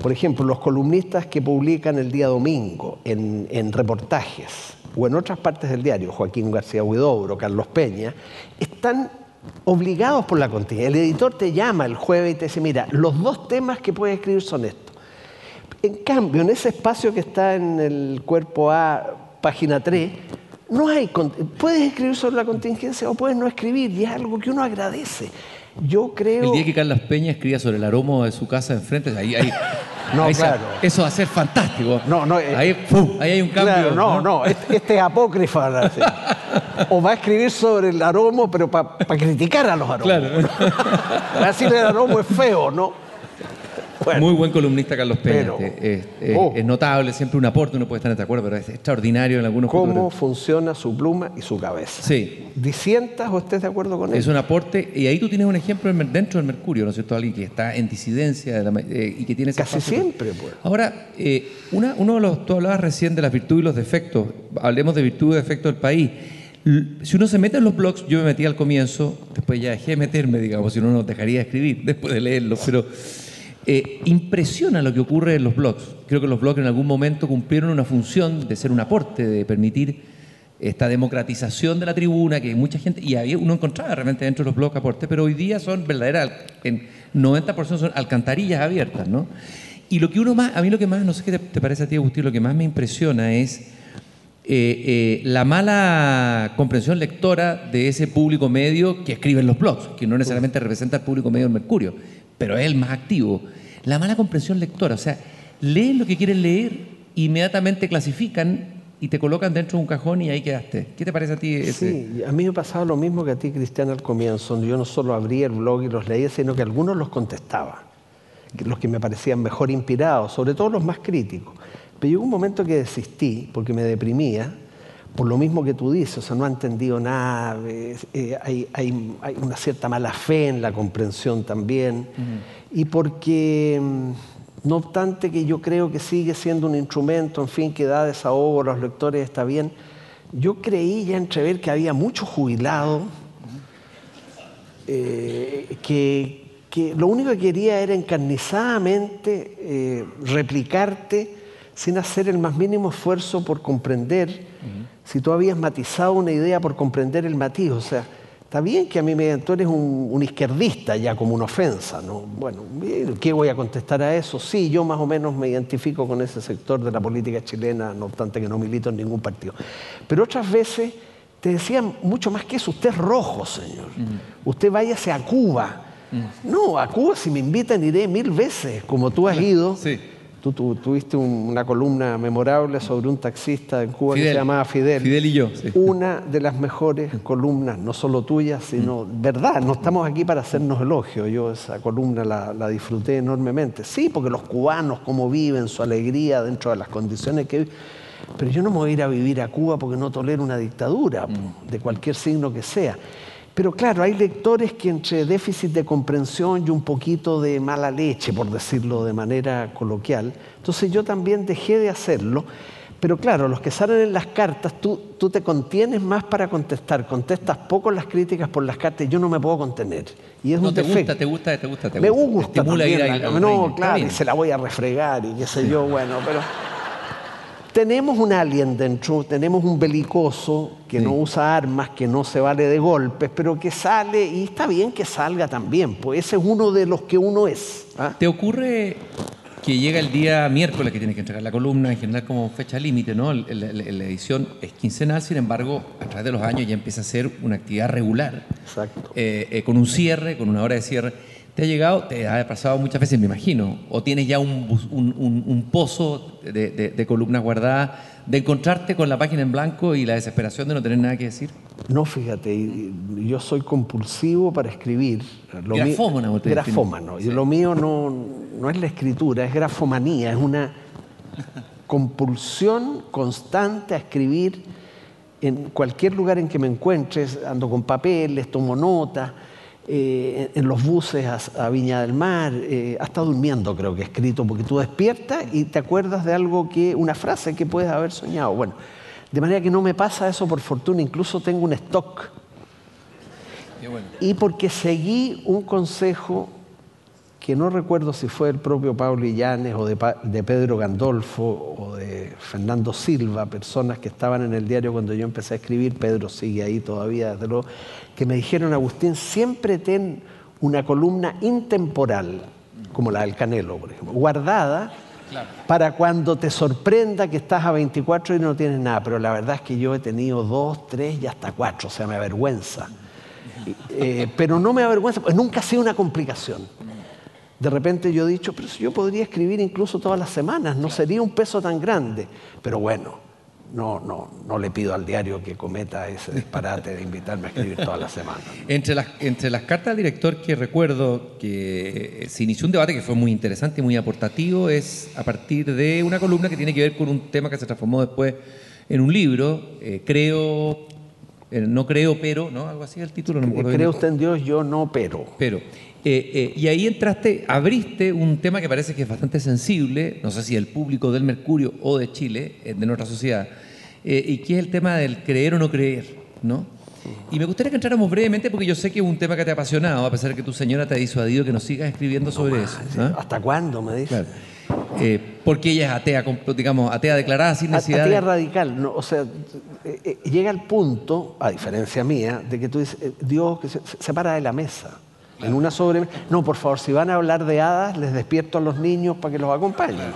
Por ejemplo, los columnistas que publican el día domingo en, en reportajes o en otras partes del diario, Joaquín García Huidobro, Carlos Peña, están obligados por la contingencia. El editor te llama el jueves y te dice, mira, los dos temas que puedes escribir son estos. En cambio, en ese espacio que está en el cuerpo A, página 3, no hay, puedes escribir sobre la contingencia o puedes no escribir, y es algo que uno agradece. Yo creo... El día que Carlos Peña escribía sobre el aroma de su casa enfrente, ahí, ahí, no, claro. eso va a ser fantástico. No, no, eh, ahí, ahí, hay un cambio. no, no, este, este, es apócrifa. o va a escribir sobre el aroma, pero para criticar a los aromas. Claro. Para decirle el aroma es feo, ¿no? Muy buen columnista Carlos Peña. Oh. es, notable, siempre un aporte, uno puede estar de acuerdo, pero es extraordinario en algunos ¿Cómo funciona su pluma y su cabeza? Sí. ¿Disientas o estés de acuerdo con él? Es un aporte, y ahí tú tienes un ejemplo dentro del Mercurio, ¿no es cierto? Alguien que está en disidencia eh, y que tiene Casi siempre, pues. Ahora, eh, uno de los, tú hablabas recién de las virtudes y los defectos, hablemos de virtudes y defectos del país. Si uno se mete en los blogs, yo me metí al comienzo, después ya dejé de meterme, digamos, si uno no dejaría de escribir después de leerlo, pero eh, impresiona lo que ocurre en los blogs. Creo que los blogs en algún momento cumplieron una función de ser un aporte, de permitir esta democratización de la tribuna, que mucha gente, y había, uno encontraba realmente dentro de los blogs aportes, pero hoy día son verdaderas, en 90% son alcantarillas abiertas, ¿no? Y lo que uno más, a mí lo que más, no sé qué te, parece a ti, Agustín, lo que más me impresiona es eh, eh, la mala comprensión lectora de ese público medio que escribe en los blogs, que no necesariamente representa al público medio del Mercurio pero es el más activo. La mala comprensión lectora, o sea, leen lo que quieren leer, inmediatamente clasifican y te colocan dentro de un cajón y ahí quedaste. ¿Qué te parece a ti ese? Sí, a mí me pasaba lo mismo que a ti, Cristian, al comienzo. Yo no solo abría el blog y los leía, sino que algunos los contestaba, los que me parecían mejor inspirados, sobre todo los más críticos. Pero llegó un momento que desistí porque me deprimía por lo mismo que tú dices, o sea, no ha entendido nada, eh, hay, una cierta mala fe en la comprensión también, y porque, mm, no obstante que yo creo que sigue siendo un instrumento, en fin, que da desahogo a los lectores, está bien, yo creí ya entrever que había muchos jubilados eh, que, lo único que quería era encarnizadamente eh, replicarte sin hacer el más mínimo esfuerzo por comprender si tú habías matizado una idea por comprender el matiz. O sea, está bien que a mí me tú eres un, izquierdista ya como una ofensa, ¿no? Bueno, ¿qué voy a contestar a eso? Sí, yo más o menos me identifico con ese sector de la política chilena, no obstante que no milito en ningún partido. Pero otras veces te decían mucho más que eso, usted es rojo, señor. Usted váyase a Cuba. No, a Cuba si me invitan iré mil veces, como tú has ido. Sí Tú, tuviste una columna memorable sobre un taxista en Cuba que se llamaba Fidel. Fidel y yo. Una de las mejores columnas, no solo tuyas, sino, mm. verdad, no estamos aquí para hacernos elogio. Yo esa columna la, disfruté enormemente. Sí, porque los cubanos, cómo viven, su alegría dentro de las condiciones que viven. Pero yo no me voy a ir a vivir a Cuba porque no tolero una dictadura, mm. de cualquier signo que sea. Pero claro, hay lectores que entre déficit de comprensión y un poquito de mala leche, por decirlo de manera coloquial, entonces yo también dejé de hacerlo. Pero claro, los que salen en las cartas, tú, tú te contienes más para contestar, contestas poco las críticas por las cartas, y yo no me puedo contener. Y es no, un te gusta, te gusta, te gusta, te me gusta. no, claro, y se la voy a refregar y qué sé yo, bueno, pero tenemos un alien dentro, tenemos un belicoso que no usa armas, que no se vale de golpes, pero que sale, y está bien que salga también, pues ese es uno de los que uno es. ¿ah? ¿Te ocurre que llega el día miércoles que tienes que entregar la columna, en general como fecha límite, ¿no? La, edición es quincenal, sin embargo, a través de los años ya empieza a ser una actividad regular. Exacto. Eh, eh, con un cierre, con una hora de cierre. ¿Te ha llegado, te ha pasado muchas veces, me imagino, o tienes ya un, pozo de, columnas guardadas, de encontrarte con la página en blanco y la desesperación de no tener nada que decir? No, fíjate, yo soy compulsivo para escribir. Lo grafómano. grafómano. Y lo mío no, no es la escritura, es grafomanía, es una compulsión constante a escribir en cualquier lugar en que me encuentres, ando con papeles, tomo notas eh, en los buses a, Viña del Mar, eh, hasta durmiendo creo que he escrito, porque tú despiertas y te acuerdas de algo que, una frase que puedes haber soñado. Bueno, de manera que no me pasa eso por fortuna, incluso tengo un stock. Y porque seguí un consejo que no recuerdo si fue el propio Pablo Illanes o de, de, Pedro Gandolfo o de Fernando Silva, personas que estaban en el diario cuando yo empecé a escribir, Pedro sigue ahí todavía, desde luego, que me dijeron, Agustín, siempre ten una columna intemporal, como la del Canelo, por ejemplo, guardada para cuando te sorprenda que estás a 24 y no tienes nada. Pero la verdad es que yo he tenido dos, tres y hasta cuatro, o sea, me avergüenza. Eh, pero no me avergüenza, porque nunca ha sido una complicación. De repente yo he dicho, pero yo podría escribir incluso todas las semanas, no sería un peso tan grande. Pero bueno, no, no, no le pido al diario que cometa ese disparate de invitarme a escribir todas las semanas. Entre las, entre las cartas al director que recuerdo que se inició un debate que fue muy interesante y muy aportativo es a partir de una columna que tiene que ver con un tema que se transformó después en un libro, eh, creo, eh, no creo, pero, ¿no? Algo así el título, no me acuerdo. Creo usted en Dios, yo no, pero. Pero. Eh, y ahí entraste, abriste un tema que parece que es bastante sensible, no sé si el público del Mercurio o de Chile, de nuestra sociedad, eh, y que es el tema del creer o no creer, ¿no? Y me gustaría que entráramos brevemente porque yo sé que es un tema que te ha apasionado, a pesar de que tu señora te ha disuadido que nos sigas escribiendo sobre eso. ¿Hasta cuándo? Me dice. Eh, porque ella es atea, digamos, atea declarada sin necesidad. Atea radical, no, o sea, eh, llega al punto, a diferencia mía, de que tú dices, Dios que se, se para de la mesa. En una sobremesa. No, por favor, si van a hablar de hadas, les despierto a los niños para que los acompañen.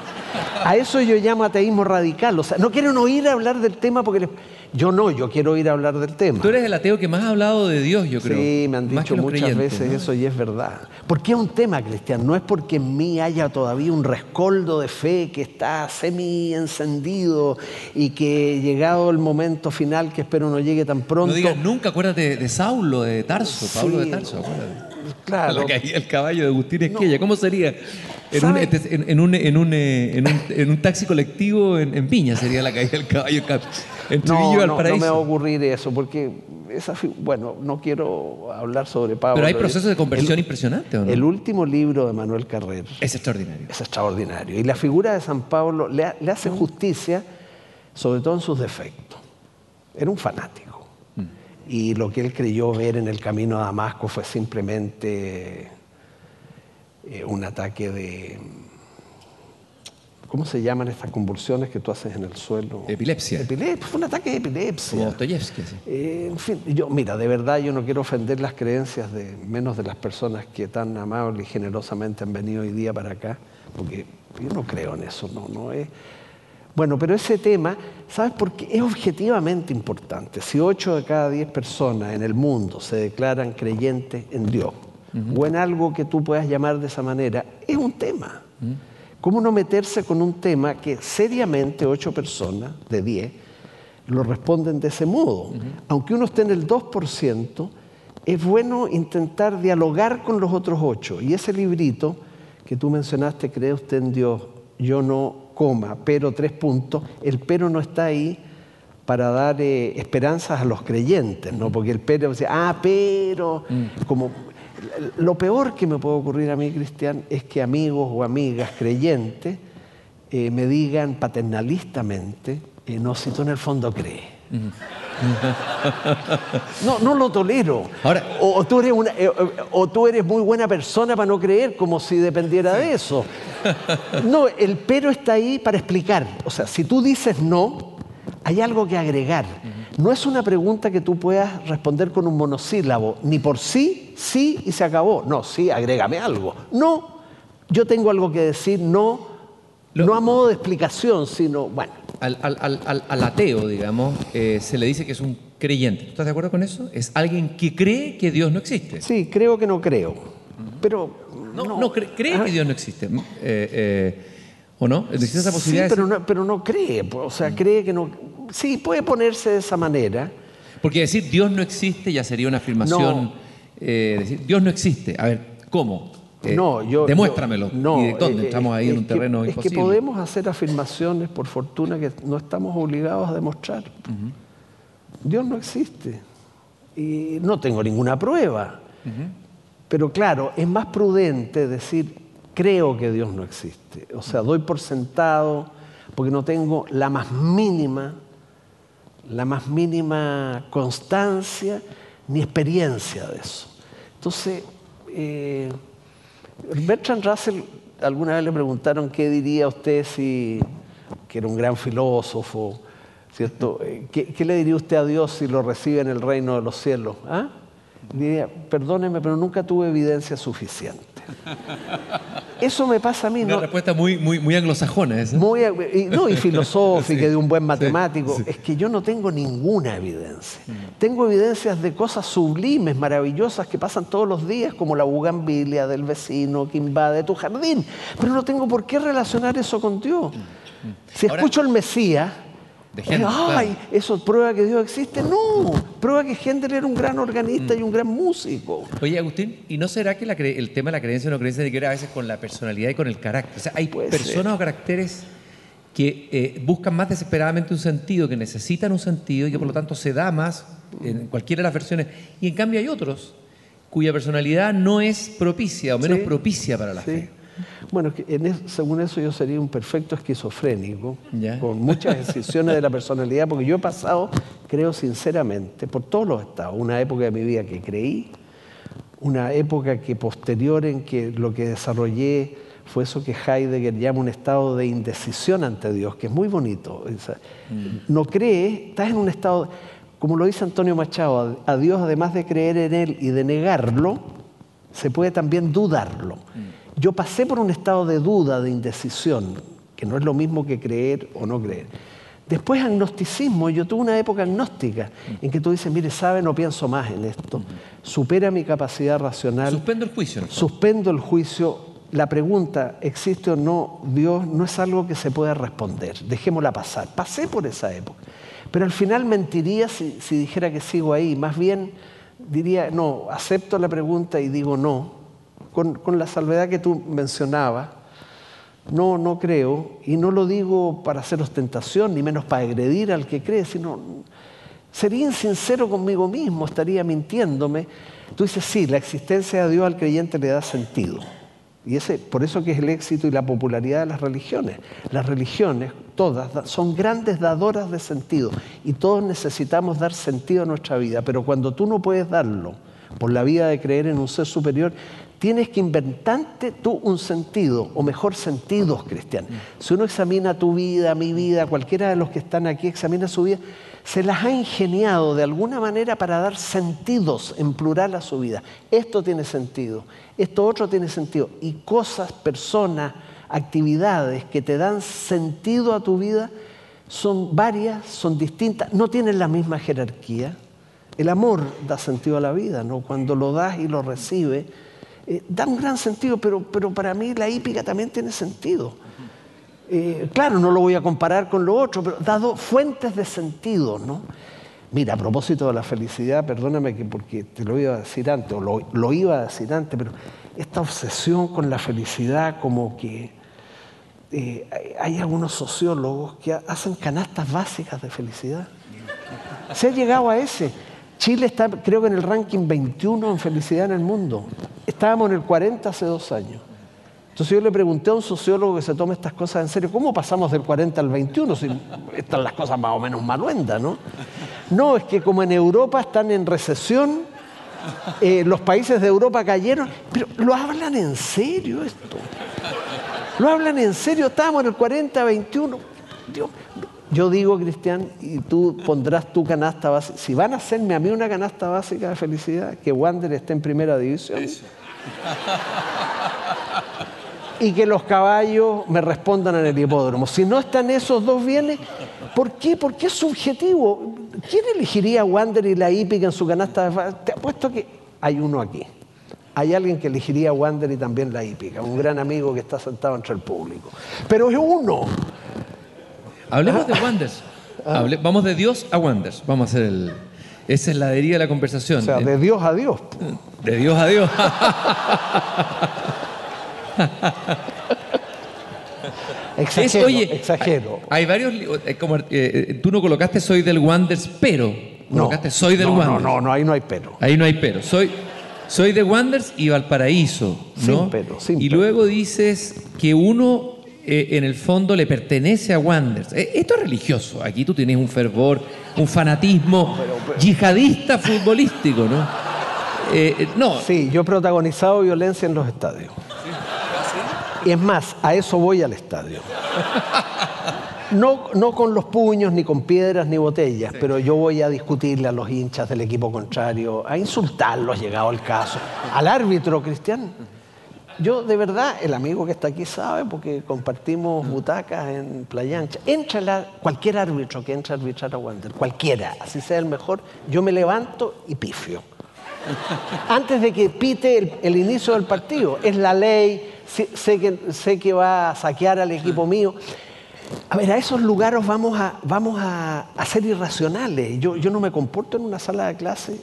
A eso yo llamo ateísmo radical. O sea, no quieren oír hablar del tema porque yo no, yo quiero oír hablar del tema. Tú eres el ateo que más ha hablado de Dios, yo creo. Sí, me han dicho muchas veces eso y es verdad. ¿Por qué es un tema, Cristian? No es porque en mí haya todavía un rescoldo de fe que está semi encendido y que llegado el momento final, que espero no llegue tan pronto. No digas nunca, acuérdate de Saulo, de Tarso, Pablo de Tarso, acuérdate. Claro. el caballo de Agustín Esquella. ¿Cómo sería? En un, este, en, un, en, un, eh, en, un, en, un, taxi colectivo en, Viña sería la caída del caballo entre no, y No, no me va a ocurrir eso, porque esa, bueno, no quiero hablar sobre Pablo. Pero hay procesos de conversión impresionantes, ¿o no? El último libro de Manuel Carrer. Es extraordinario. Es extraordinario. Y la figura de San Pablo le, le hace justicia, sobre todo en sus defectos. Era un fanático y lo que él creyó ver en el camino a Damasco fue simplemente eh, un ataque de... ¿Cómo se llaman estas convulsiones que tú haces en el suelo? Epilepsia. Epilepsia, fue un ataque de epilepsia. Como Dostoyevsky, eh, en fin, yo, mira, de verdad yo no quiero ofender las creencias de menos de las personas que tan amables y generosamente han venido hoy día para acá, porque yo no creo en eso, no, no es... Bueno, pero ese tema, ¿sabes por qué? Es objetivamente importante. Si ocho de cada diez personas en el mundo se declaran creyentes en Dios o en algo que tú puedas llamar de esa manera, es un tema. ¿Cómo no meterse con un tema que seriamente ocho personas de diez lo responden de ese modo? Aunque uno esté en el 2%, es bueno intentar dialogar con los otros ocho. Y ese librito que tú mencionaste, ¿cree usted en Dios? Yo no coma, pero tres puntos, el pero no está ahí para dar eh, esperanzas a los creyentes, ¿no? Porque el pero dice, ah, pero, mm. como lo peor que me puede ocurrir a mí, Cristian, es que amigos o amigas creyentes eh, me digan paternalistamente, eh, no, si tú en el fondo crees. No, no lo tolero. Ahora, o, tú eres una, o, tú eres muy buena persona para no creer, como si dependiera de eso. No, el pero está ahí para explicar. O sea, si tú dices no, hay algo que agregar. No es una pregunta que tú puedas responder con un monosílabo, ni por sí, sí y se acabó. No, sí, agrégame algo. No, yo tengo algo que decir, no, no a modo de explicación, sino, bueno. Al, al, ateo, digamos, eh, se le dice que es un creyente. ¿Estás de acuerdo con eso? Es alguien que cree que Dios no existe. Sí, creo que no creo. Pero no, cree, que Dios no existe. Eh, eh, ¿O no? ¿Existe esa posibilidad? Sí, pero, no, pero no cree. O sea, cree que no. Sí, puede ponerse de esa manera. Porque decir Dios no existe ya sería una afirmación. Eh, decir Dios no existe. A ver, ¿cómo? No, yo. Demuéstramelo. no, ¿Y de dónde? Estamos ahí en un terreno imposible. Es que podemos hacer afirmaciones, por fortuna, que no estamos obligados a demostrar. Dios no existe. Y no tengo ninguna prueba. Pero claro, es más prudente decir, creo que Dios no existe. O sea, doy por sentado porque no tengo la más mínima, la más mínima constancia ni experiencia de eso. Entonces, eh, Bertrand Russell, alguna vez le preguntaron qué diría usted si, que era un gran filósofo, ¿cierto? Eh, ¿Qué, le diría usted a Dios si lo recibe en el reino de los cielos? ¿Ah? Diría, perdóneme, pero nunca tuve evidencia suficiente. Eso me pasa a mí. Una ¿no? respuesta muy, muy, muy anglosajona esa. Muy, y, no, y filosófica, Sí, de un buen matemático. sí. Es que yo no tengo ninguna evidencia. Tengo evidencias de cosas sublimes, maravillosas que pasan todos los días, como la bugambilia del vecino que invade tu jardín. Pero no tengo por qué relacionar eso con Dios. Si Ahora- escucho el Mesías, De Händel, ¡ay! claro. ¿Eso prueba que Dios existe? No, prueba que Händel era un gran organista y un gran músico. Oye, Agustín, ¿y no será que la el tema de la creencia o no creencia tiene que ver a veces con la personalidad y con el carácter? O sea, hay Puede personas ser. o caracteres que eh, buscan más desesperadamente un sentido, que necesitan un sentido y que por lo tanto se da más en cualquiera de las versiones. Y en cambio hay otros cuya personalidad no es propicia o menos Sí. propicia para la Sí. fe. Bueno, en es- según eso yo sería un perfecto esquizofrénico, Ya. con muchas decisiones de la personalidad, porque yo he pasado, creo sinceramente, por todos los estados, una época de mi vida que creí, una época que posterior en que lo que desarrollé fue eso que Heidegger llama un estado de indecisión ante Dios, que es muy bonito. O sea, No crees, estás en un estado, como lo dice Antonio Machado, a a Dios además de creer en Él y de negarlo, se puede también dudarlo. Yo pasé por un estado de duda, de indecisión, que no es lo mismo que creer o no creer. Después agnosticismo, yo tuve una época agnóstica en que tú dices, mire, sabe, no pienso más en esto, supera mi capacidad racional, Suspendo el juicio. suspendo el juicio, la pregunta, ¿existe o no Dios? No es algo que se pueda responder, dejémosla pasar. Pasé por esa época, pero al final mentiría si, si dijera que sigo ahí, más bien diría, no, acepto la pregunta y digo no, con, la salvedad que tú mencionabas, no, no creo, y no lo digo para hacer ostentación, ni menos para agredir al que cree, sino sería insincero conmigo mismo, estaría mintiéndome. Tú dices, sí, la existencia de Dios al creyente le da sentido. Y ese, por eso que es el éxito y la popularidad de las religiones. Las religiones, todas, da- son grandes dadoras de sentido y todos necesitamos dar sentido a nuestra vida, pero cuando tú no puedes darlo por la vida de creer en un ser superior, tienes que inventarte tú un sentido, o mejor sentidos cristianos. Si uno examina tu vida, mi vida, cualquiera de los que están aquí examina su vida, se las ha ingeniado de alguna manera para dar sentidos en plural a su vida. Esto tiene sentido, esto otro tiene sentido. Y cosas, personas, actividades que te dan sentido a tu vida son varias, son distintas, no tienen la misma jerarquía. El amor da sentido a la vida, ¿no? Cuando lo das y lo recibes, eh, da un gran sentido, pero, pero para mí la hípica también tiene sentido. Eh, claro, no lo voy a comparar con lo otro, pero dado fuentes de sentido, ¿no? Mira, a propósito de la felicidad, perdóname que porque te lo iba a decir antes, o lo, lo iba a decir antes, pero esta obsesión con la felicidad, como que eh, hay, algunos sociólogos que ha- hacen canastas básicas de felicidad. Se ha llegado a ese. Chile está, creo que en el ranking 21 en felicidad en el mundo. Estábamos en el 40 hace dos años. Entonces yo le pregunté a un sociólogo que se toma estas cosas en serio, ¿cómo pasamos del 40 al 21? Si están las cosas más o menos maluendas, ¿no? No, es que como en Europa están en recesión, eh, los países de Europa cayeron, pero lo hablan en serio esto. Lo hablan en serio, estábamos en el 40, 21. Dios, yo digo, Cristian, y tú pondrás tu canasta básica. Si van a hacerme a mí una canasta básica de felicidad, que Wander esté en primera división. Y que los caballos me respondan en el hipódromo. Si no están esos dos bienes, ¿por qué? Porque es subjetivo. ¿Quién elegiría a Wander y la hípica en su canasta? de Te apuesto que hay uno aquí. Hay alguien que elegiría a Wander y también la hípica, un gran amigo que está sentado entre el público. Pero es uno. Hablemos de. Ah. Hable- vamos de Dios a Wanders. Vamos a hacer el. Esa es la deriva de la conversación. O sea, Eh, de Dios a Dios. de Dios a Dios. Es- Exagero, oye, exagero. Hay, hay varios. eh, Como, eh, eh, tú no colocaste soy del Wanders, pero. Colocaste soy del no, Wanders. No, no, no, ahí no hay pero. Ahí no hay pero. Soy, soy de Wanders y Valparaíso. ¿no? Sin pero, sin y luego dices que uno eh, en el fondo le pertenece a Wanders. Eh, esto es religioso. Aquí tú tienes un fervor, un fanatismo yihadista futbolístico, ¿no? Eh, no. Sí, yo he protagonizado violencia en los estadios. Y es más, a eso voy al estadio. No, no con los puños, ni con piedras, ni botellas, pero yo voy a discutirle a los hinchas del equipo contrario, a insultarlos, llegado el caso, al árbitro, Cristian. Yo, de verdad, el amigo que está aquí sabe, porque compartimos butacas en Playa Ancha. Entra cualquier árbitro que entre a arbitrar a Wander, cualquiera, así sea el mejor, yo me levanto y pifio. Antes de que pite el, el inicio del partido. Es la ley, sé, sé que, sé que va a saquear al equipo mío. A ver, a esos lugares vamos a, vamos a, a ser irracionales. Yo, yo no me comporto en una sala de clase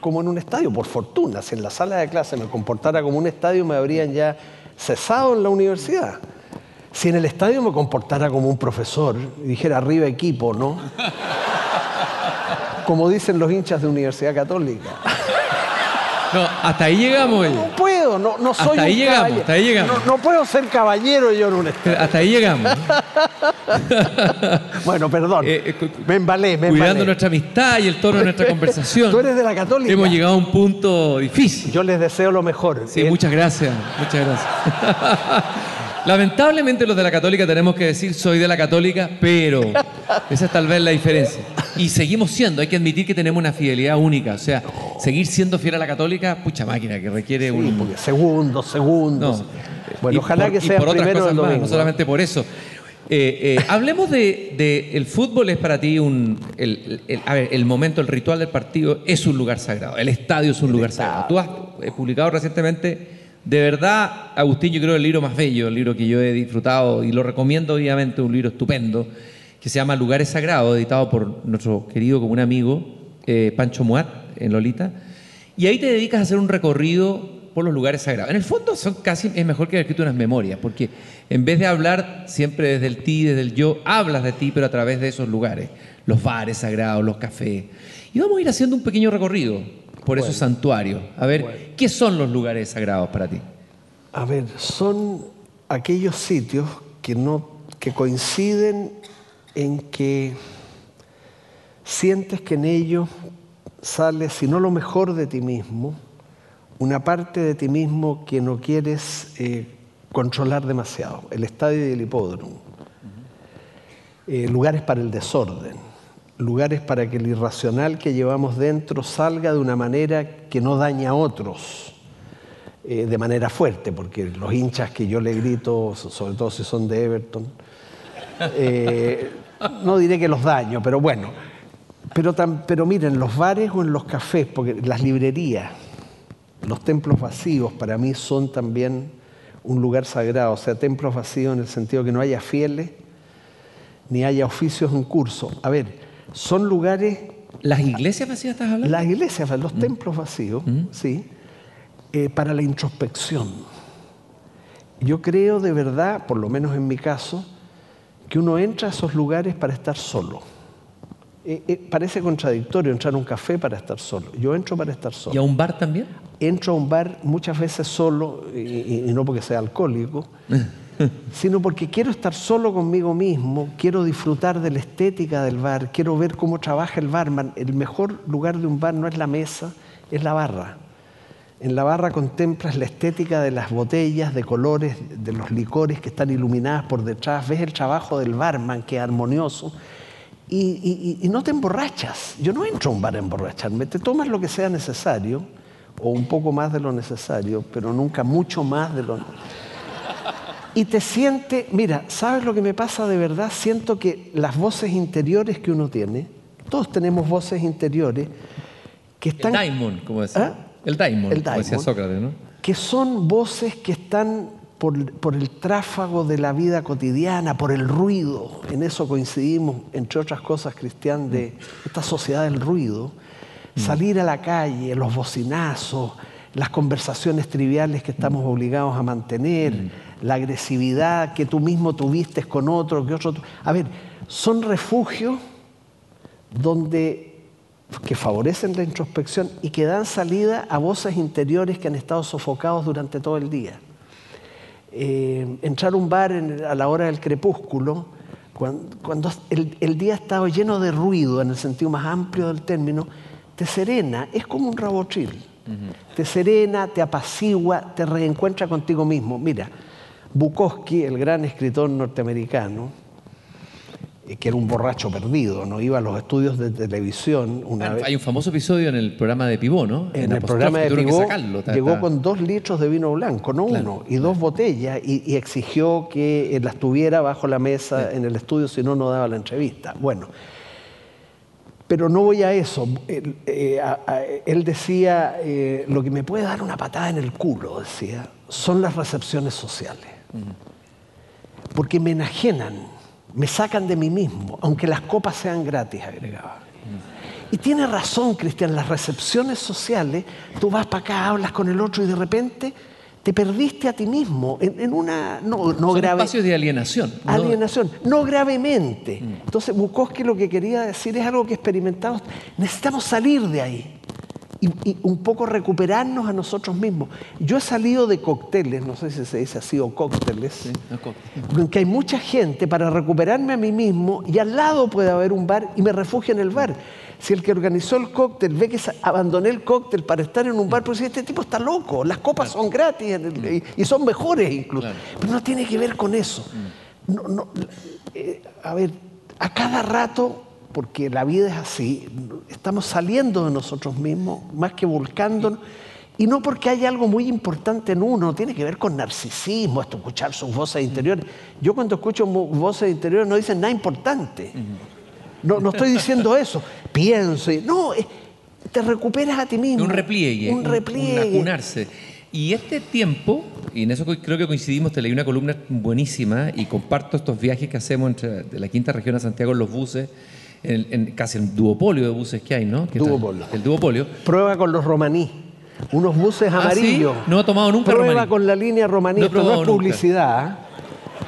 como en un estadio, por fortuna. Si en la sala de clase me comportara como un estadio, me habrían ya cesado en la universidad. Si en el estadio me comportara como un profesor y dijera arriba equipo, ¿no? Como dicen los hinchas de Universidad Católica. No, hasta ahí llegamos. No puedo, no, no soy Hasta ahí un llegamos, caballero. hasta ahí llegamos. No, no puedo ser caballero yo en un estadio. Hasta ahí llegamos. Bueno, perdón. Eh, eh, me embalé, me Cuidando embalé. nuestra amistad y el tono de nuestra conversación. Tú eres de la católica. Hemos llegado a un punto difícil. Yo les deseo lo mejor. Sí, Eh, muchas gracias, muchas gracias. Lamentablemente los de la católica tenemos que decir soy de la católica, pero esa es tal vez la diferencia. Y seguimos siendo, hay que admitir que tenemos una fidelidad única. O sea, seguir siendo fiel a la católica, pucha máquina, que requiere sí, un... segundos, segundos. No. Bueno, Y ojalá por- que y sea por otras primero cosas más, domingo. no solamente por eso. Eh, eh, hablemos de, de- el fútbol es para ti un el, el- a ver, el momento, el ritual del partido es un lugar sagrado. El estadio es un lugar sagrado. Tú has eh, publicado recientemente, de verdad, Agustín, yo creo el libro más bello, el libro que yo he disfrutado y lo recomiendo obviamente, un libro estupendo que se llama Lugares Sagrados, editado por nuestro querido como un amigo eh, Pancho Muat en Lolita. Y ahí te dedicas a hacer un recorrido por los lugares sagrados. En el fondo son casi, es mejor que haber escrito unas memorias, porque en vez de hablar siempre desde el ti, desde el yo, hablas de ti, pero a través de esos lugares, los bares sagrados, los cafés. Y vamos a ir haciendo un pequeño recorrido por esos santuarios, a ver qué son los lugares sagrados para ti. A ver, son aquellos sitios que, no, que coinciden en que sientes que en ellos sale, si no lo mejor de ti mismo, una parte de ti mismo que no quieres eh, controlar demasiado. El estadio y el hipódromo. Eh, lugares para el desorden, lugares para que el irracional que llevamos dentro salga de una manera que no daña a otros eh, de manera fuerte, porque los hinchas que yo le grito, so- sobre todo si son de Everton, eh, no diré que los daño, pero bueno. Pero, miren, los bares o en los cafés, porque las librerías, los templos vacíos para mí son también un lugar sagrado, o sea, templos vacíos en el sentido que no haya fieles ni haya oficios en curso. A ver, son lugares ¿Las iglesias vacías estás hablando? las iglesias, los templos vacíos, sí, eh, para la introspección. Yo creo de verdad, por lo menos en mi caso, que uno entra a esos lugares para estar solo. Eh, eh, parece contradictorio entrar a un café para estar solo. Yo entro para estar solo. ¿Y a un bar también? Entro a un bar muchas veces solo, y, y- y no porque sea alcohólico, sino porque quiero estar solo conmigo mismo, quiero disfrutar de la estética del bar, quiero ver cómo trabaja el barman. El mejor lugar de un bar no es la mesa, es la barra. En la barra contemplas la estética de las botellas, de colores, de los licores que están iluminadas por detrás, ves el trabajo del barman que es armonioso y, y- y- y no te emborrachas. Yo no entro a un bar a emborracharme, te tomas lo que sea necesario o un poco más de lo necesario, pero nunca mucho más de lo y te siente, mira, ¿sabes lo que me pasa de verdad? Siento que las voces interiores que uno tiene, todos tenemos voces interiores que están El daimon, como decía. ¿Ah? El daimon, El como decía daimon. Sócrates, ¿no? que son voces que están por, por el tráfago de la vida cotidiana, por el ruido. En eso coincidimos, entre otras cosas, Cristian, de esta sociedad del ruido. Salir a la calle, los bocinazos, las conversaciones triviales que estamos obligados a mantener, la agresividad que tú mismo tuviste con otro, que otro... A ver, son refugios donde que favorecen la introspección y que dan salida a voces interiores que han estado sofocados durante todo el día. Eh, entrar a un bar en- a la hora del crepúsculo, cuan- cuando, el, el día ha estado lleno de ruido, en el sentido más amplio del término, te serena, es como un rabotril. Te serena, te apacigua, te reencuentra contigo mismo. Mira, Bukowski, el gran escritor norteamericano, que era un borracho perdido, no iba a los estudios de televisión una vez. Hay un famoso episodio en el programa de Pibó, ¿no? En el programa de Pibó sacarlo, llegó con dos litros de vino blanco, no Claro, uno, y dos botellas, y, y exigió que eh, las tuviera bajo la mesa en el estudio, si no, no daba la entrevista. Bueno, pero no voy a eso. Él, eh, a- a- él decía, eh, lo que me puede dar una patada en el culo, decía, son las recepciones sociales. Porque me enajenan, me sacan de mí mismo, aunque las copas sean gratis, agregaba. Y tiene razón, Cristian, las recepciones sociales, tú vas para acá, hablas con el otro y de repente te perdiste a ti mismo en, en una, no, no grave, espacios de alienación. ¿no? alienación, no gravemente. Mm. Entonces, Bukowski lo que quería decir es algo que experimentamos, necesitamos salir de ahí y, y un poco recuperarnos a nosotros mismos. Yo he salido de cócteles, no sé si se dice así, o cócteles, en que hay mucha gente para recuperarme a mí mismo y al lado puede haber un bar y me refugio en el bar. Si el que organizó el cóctel ve que abandoné el cóctel para estar en un bar, pues este tipo está loco, las copas son gratis el- y, y son mejores incluso. Claro. Pero no tiene que ver con eso. No, no, eh, a ver, a cada rato, porque la vida es así, estamos saliendo de nosotros mismos más que volcándonos. Y no porque hay algo muy importante en uno, tiene que ver con narcisismo, esto, escuchar sus voces interiores. Yo cuando escucho voces interiores no dicen nada importante. No, no estoy diciendo eso. Pienso. y- No, eh, te recuperas a ti mismo. Un repliegue. Un repliegue. Un acunarse. Y este tiempo, y en eso creo que coincidimos, te leí una columna buenísima y comparto estos viajes que hacemos entre de la quinta región a Santiago en los buses, en, en casi el duopolio de buses que hay, ¿no? Duopolio. El duopolio. Prueba con los romaní. Unos buses ¿Ah, sí? amarillos. No he tomado nunca Prueba romaní. con la línea romaní. No he Esto no es nunca. publicidad.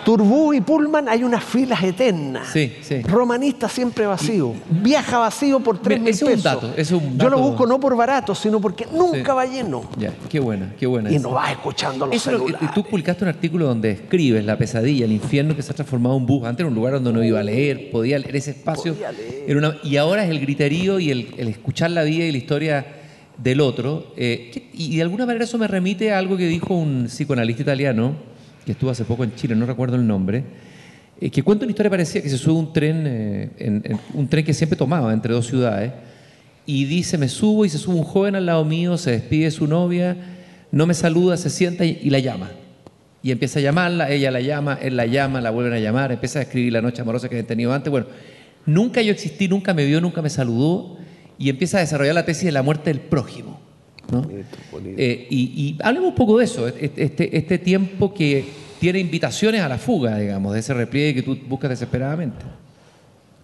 Turbú y Pullman hay unas filas eternas. Sí, sí. Romanista siempre vacío. Viaja vacío por tres Mira, mil ese es un pesos. dato, ese es un Yo lo dato. busco no por barato, sino porque nunca Sí. va lleno. Ya, qué buena, qué buena. Y esa. no vas escuchando los Eso es lo que- celulares. tú publicaste un artículo donde describes la pesadilla, el infierno que se ha transformado en un bus. Antes era un lugar donde uno iba a leer, podía leer ese espacio. Podía leer. era una- y ahora es el griterío y el, el escuchar la vida y la historia del otro. eh, y de alguna manera eso me remite a algo que dijo un psicoanalista italiano, que estuvo hace poco en Chile, no recuerdo el nombre, eh, que cuenta una historia parecida, que se sube un tren, eh, un tren que siempre tomaba entre dos ciudades, y dice, me subo y se sube un joven al lado mío, se despide de su novia, no me saluda, se sienta y, y la llama. Y empieza a llamarla, ella la llama, él la llama, la vuelven a llamar, empieza a escribir la noche amorosa que habían tenido antes. Bueno, nunca yo existí, nunca me vio, nunca me saludó, y empieza a desarrollar la tesis de la muerte del prójimo. ¿No? Eh, y, y hablemos un poco de eso, este, este tiempo que tiene invitaciones a la fuga, digamos, de ese repliegue que tú buscas desesperadamente.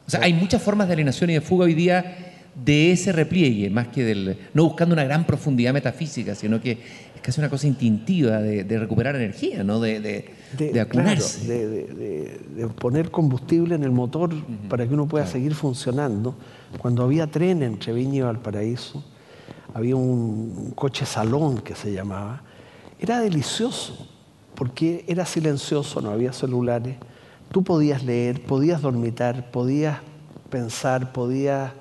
O sea, hay muchas formas de alienación y de fuga hoy día de ese repliegue, más que del. no buscando una gran profundidad metafísica, sino que es casi una cosa instintiva de, de recuperar energía, ¿no? De, de, de claro, acunarse. de, de- de- de poner combustible en el motor para que uno pueda seguir funcionando. Cuando había tren entre Viña y Valparaíso, había un, coche salón que se llamaba. Era delicioso, porque era silencioso, no había celulares. Tú podías leer, podías dormitar, podías pensar, podías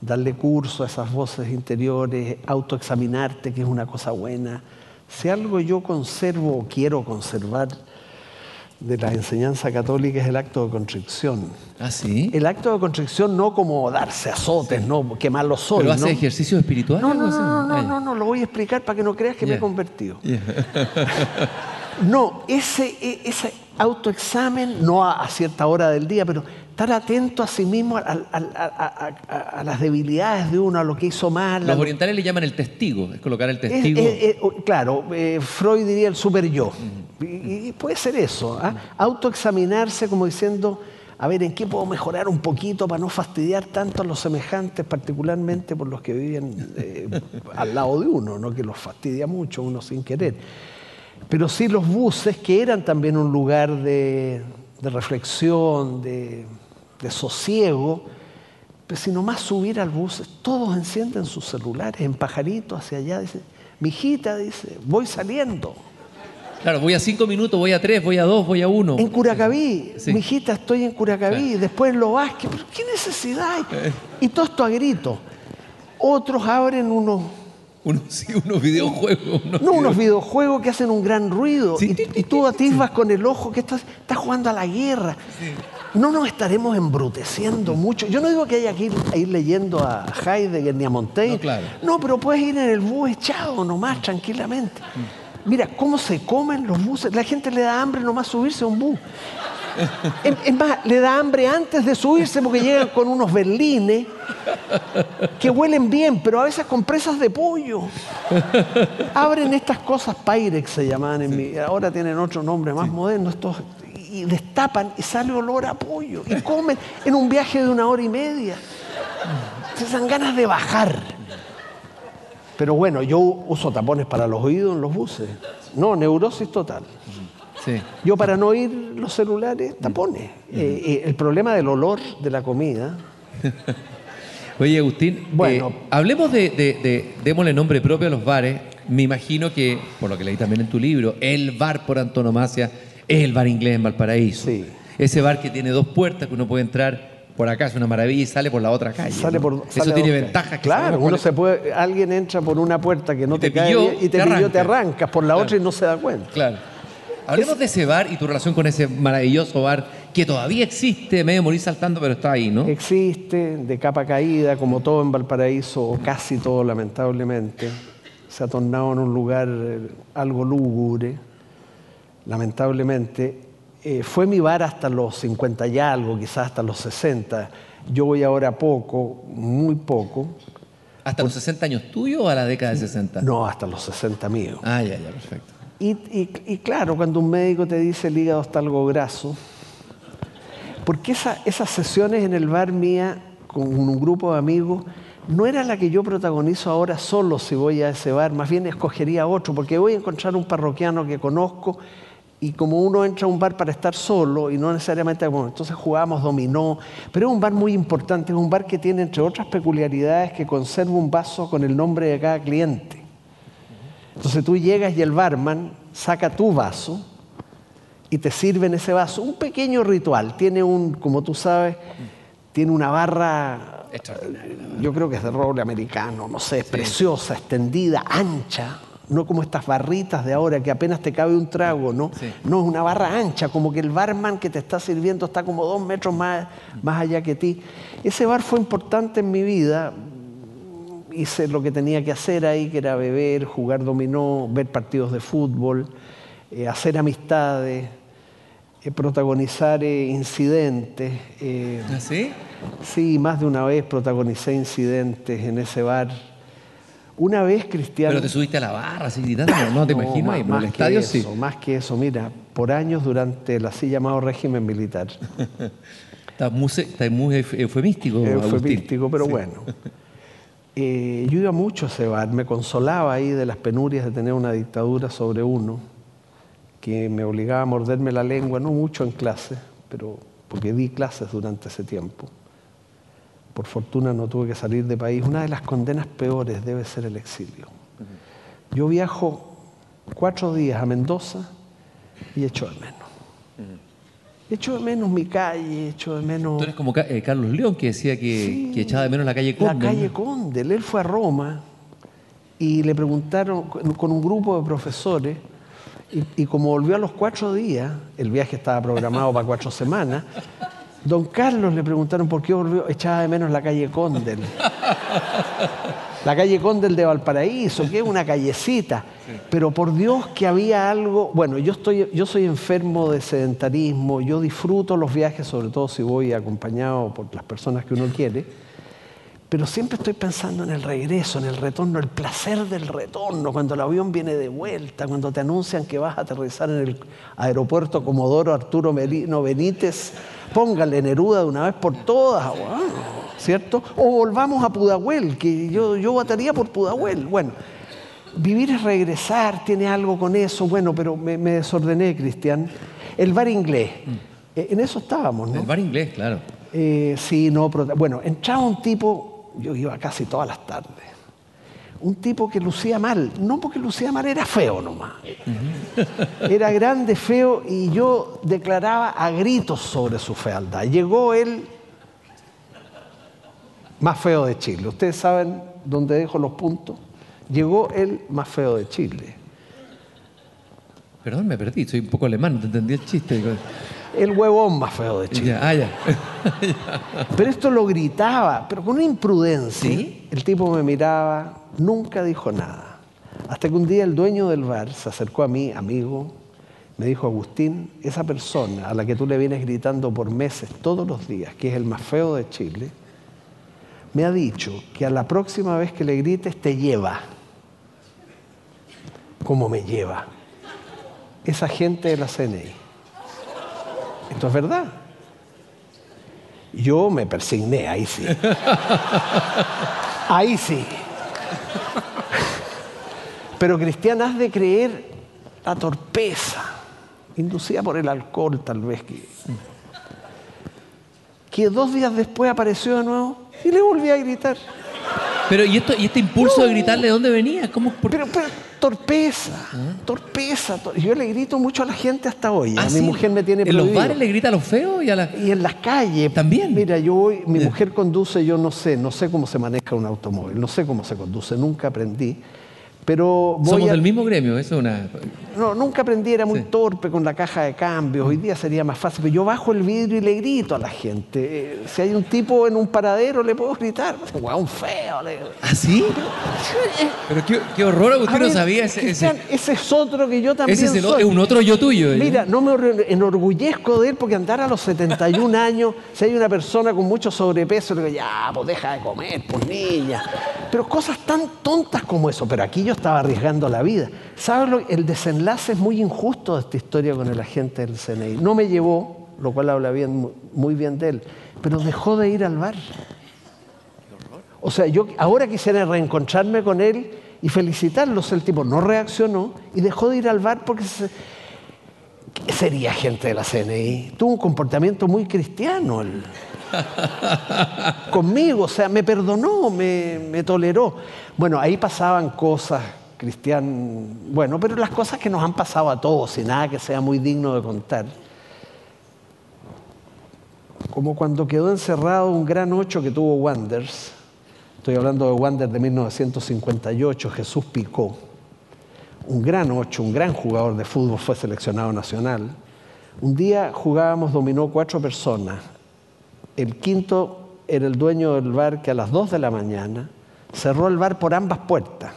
darle curso a esas voces interiores, autoexaminarte, que es una cosa buena. Si algo yo conservo o quiero conservar de la enseñanza católica es el acto de contrición. Ah, sí. El acto de contrición no como darse azotes, no quemar los soy. ¿Pero hace ¿no? ejercicio espiritual? No, no, así? no, no, Ah, no, no, no, lo voy a explicar para que no creas que me he convertido. No, ese, e- ese autoexamen, no a, a cierta hora del día, pero estar atento a sí mismo, a, a- a- a- a las debilidades de uno, a lo que hizo mal. Los lo- orientales le llaman el testigo, es colocar el Es- testigo. es- es- o- claro, eh, Freud diría el super yo. y, y puede ser eso. ¿ah? Autoexaminarse como diciendo, a ver, ¿en qué puedo mejorar un poquito para no fastidiar tanto a los semejantes, particularmente por los que viven eh, al lado de uno, ¿no? que los fastidia mucho uno sin querer? Pero sí los buses, que eran también un lugar de, de reflexión, de, de sosiego, pero si nomás subir al bus, todos encienden sus celulares en pajarito hacia allá. Dice, mi hijita dice, voy saliendo. Claro, voy a cinco minutos, voy a tres, voy a dos, voy a uno. En Curacaví, Sí. mi hijita, estoy en Curacaví, después en Lo Vázquez, pero ¿qué necesidad hay? Eh. Y todo esto a grito. Otros abren unos Unos, sí, unos videojuegos. unos No, unos videojuegos. videojuegos que hacen un gran ruido Sí. y, y tú atisbas con el ojo que estás, estás jugando a la guerra. No nos estaremos embruteciendo mucho. Yo no digo que haya que ir, a ir leyendo a Heidegger ni a Montaigne. No, claro. No, pero puedes ir en el bus echado nomás, tranquilamente. Mira, cómo se comen los buses. La gente le da hambre nomás subirse a un bus. Es, más, le da hambre antes de subirse porque llegan con unos berlines que huelen bien, pero a veces con presas de pollo. Abren estas cosas Pyrex se llamaban en mi, ahora tienen otro nombre más moderno, estos, y destapan y sale olor a pollo y comen en un viaje de una hora y media. Se dan ganas de bajar. Pero bueno, yo uso tapones para los oídos en los buses. No, neurosis total. Sí. Yo para no oír los celulares, tapones. Eh, eh, el problema del olor de la comida. Oye, Agustín, Bueno. eh, hablemos de, de- de- démosle nombre propio a los bares. Me imagino que, por lo que leí también en tu libro, el bar por antonomasia es el bar inglés en Valparaíso. Sí. Ese bar que tiene dos puertas que uno puede entrar por acá, es una maravilla, y sale por la otra calle. Sale ¿no? por, Eso sale tiene ventajas. que Claro, uno se puede, alguien entra por una puerta que no Y te, te cae bien y te, te pilló, te arranca. arrancas por la Claro. otra y no se da cuenta. Claro. Hablemos de ese bar y tu relación con ese maravilloso bar que todavía existe, medio morir saltando, pero está ahí, ¿no? Existe de capa caída, como todo en Valparaíso, o casi todo lamentablemente. Se ha tornado en un lugar eh, algo lúgubre, lamentablemente. Eh, fue mi bar hasta los 50 y algo, quizás hasta los 60. Yo voy ahora poco, muy poco. ¿Hasta los 60 años tuyos o a la década de 60? No, hasta los 60 míos. Ah, ya, ya, perfecto. Y, claro, cuando un médico te dice el hígado está algo graso, porque esa- esas sesiones en el bar mía con un grupo de amigos no era la que yo protagonizo ahora solo si voy a ese bar, más bien escogería otro, porque voy a encontrar un parroquiano que conozco y como uno entra a un bar para estar solo y no necesariamente, bueno, entonces jugamos dominó, pero es un bar muy importante, es un bar que tiene entre otras peculiaridades que conserva un vaso con el nombre de cada cliente. Entonces tú llegas y el barman saca tu vaso y te sirve en ese vaso un pequeño ritual. Tiene un, como tú sabes, tiene una barra, yo creo que es de roble americano, no sé, preciosa, extendida, ancha. No como estas barritas de ahora que apenas te cabe un trago, ¿no? Sí. No, es una barra ancha, como que el barman que te está sirviendo está como dos metros más, más allá que ti. Ese bar fue importante en mi vida, hice lo que tenía que hacer ahí, que era beber, jugar dominó, ver partidos de fútbol, eh, hacer amistades, eh, protagonizar eh, incidentes. ¿Ah, sí? sí, más de una vez protagonicé incidentes en ese bar. Una vez, Cristiano... Pero te subiste a la barra así gritando, no, te No, imagino más, ahí, pero más el que estadio sí. eso, Más que eso, mira, por años durante el así llamado régimen militar. Está muy, está muy eufemístico, pero bueno. Eh, yo iba mucho a ese bar, me consolaba ahí de las penurias de tener una dictadura sobre uno, que me obligaba a morderme la lengua, no mucho en clase, pero porque di clases durante ese tiempo. Por fortuna no tuve que salir de país. Una de las condenas peores debe ser el exilio. Yo viajo cuatro días a Mendoza y echo de menos. Echo de menos mi calle, echo de menos... Tú eres como eh, Carlos León, que decía que, Sí. que echaba de menos la calle La Conde. calle Condel. Él fue a Roma y le preguntaron con con un grupo de profesores y, y como volvió a los cuatro días, el viaje estaba programado para cuatro semanas, don Carlos le preguntaron por qué volvió, echaba de menos la calle Condel. La calle Condel de Valparaíso, que es una callecita. Pero por Dios que había algo. Bueno, yo, estoy, yo soy enfermo de sedentarismo, yo disfruto los viajes, sobre todo si voy acompañado por las personas que uno quiere. Pero siempre estoy pensando en el regreso, en el retorno, el placer del retorno, cuando el avión viene de vuelta, cuando te anuncian que vas a aterrizar en el aeropuerto Comodoro Arturo Merino Benítez, póngale Neruda de una vez por todas, bueno, ¿cierto? O volvamos a Pudahuel, que yo, yo votaría por Pudahuel. Bueno, vivir es regresar, tiene algo con eso, bueno, pero me, me desordené, Cristian. El bar inglés, eh, en eso estábamos, ¿no? El bar inglés, claro. Eh, sí, no, prota- bueno, entraba un tipo, yo iba casi todas las tardes, un tipo que lucía mal, no porque lucía mal, era feo nomás. Era grande, feo, y yo declaraba a gritos sobre su fealdad. Llegó él más feo de Chile. Ustedes saben dónde dejo los puntos. llegó el más feo de Chile. Perdón, me perdí, soy un poco alemán, no te entendí el chiste. El huevón más feo de Chile. Ya, ah, ya. Pero esto lo gritaba, pero con una imprudencia. ¿Sí? El tipo me miraba, nunca dijo nada. Hasta que un día el dueño del bar se acercó a mí, amigo, me dijo, Agustín, esa persona a la que tú le vienes gritando por meses todos los días, que es el más feo de Chile, me ha dicho que a la próxima vez que le grites te lleva. ¿Cómo me lleva? Esa gente de la CNI. Esto es verdad. Yo me persigné, ahí sí. Ahí sí. Pero Cristian, has de creer la torpeza, inducida por el alcohol tal vez, que, que dos días después apareció de nuevo y le volví a gritar. Pero, ¿y, esto, y este impulso de gritarle de dónde venía? ¿Cómo, por- Pero, pero torpeza, torpeza. tor- Yo le grito mucho a la gente hasta hoy. Ah, a mi sí. mujer me tiene ¿En los bares le grita a los feos y a la... Y en las calles. También. Mira, yo voy, mi mujer conduce, yo no sé, no sé cómo se maneja un automóvil, no sé cómo se conduce, nunca aprendí. Pero voy Somos a- del mismo gremio, eso es una... No, nunca aprendí, era muy Sí. torpe con la caja de cambios. Hoy día sería más fácil, pero yo bajo el vidrio y le grito a la gente. Eh, si hay un tipo en un paradero, le puedo gritar. Guau, feo. Le... ¿Ah, sí? Pero qué, qué horror, Agustín, no ver, sabía ese... Cristian, ese, ese es otro que yo también ese es, el o- soy. es un otro yo tuyo. ¿eh? Mira, no me or- enorgullezco de él porque andar a los 71 años, si hay una persona con mucho sobrepeso, le digo, ya, pues deja de comer, pues niña. Pero cosas tan tontas como eso. Pero aquí yo estaba arriesgando la vida. ¿Sabes? El desenlace es muy injusto de esta historia con el agente del CNI. No me llevó, lo cual habla bien, muy bien de él, pero dejó de ir al bar. O sea, yo ahora quisiera reencontrarme con él y felicitarlo. O sea, El tipo no reaccionó y dejó de ir al bar porque se- sería gente de la CNI. Tuvo un comportamiento muy cristiano él. conmigo, o sea, me perdonó, me, toleró. Bueno, ahí pasaban cosas, Cristian, bueno, pero las cosas que nos han pasado a todos y nada que sea muy digno de contar. Como cuando quedó encerrado un gran ocho que tuvo Wanders, estoy hablando de Wanders de 1958, Jesús Picó, un gran ocho, un gran jugador de fútbol, fue seleccionado nacional. Un día jugábamos, dominó cuatro personas. El quinto era el dueño del bar que a las dos de la mañana cerró el bar por ambas puertas.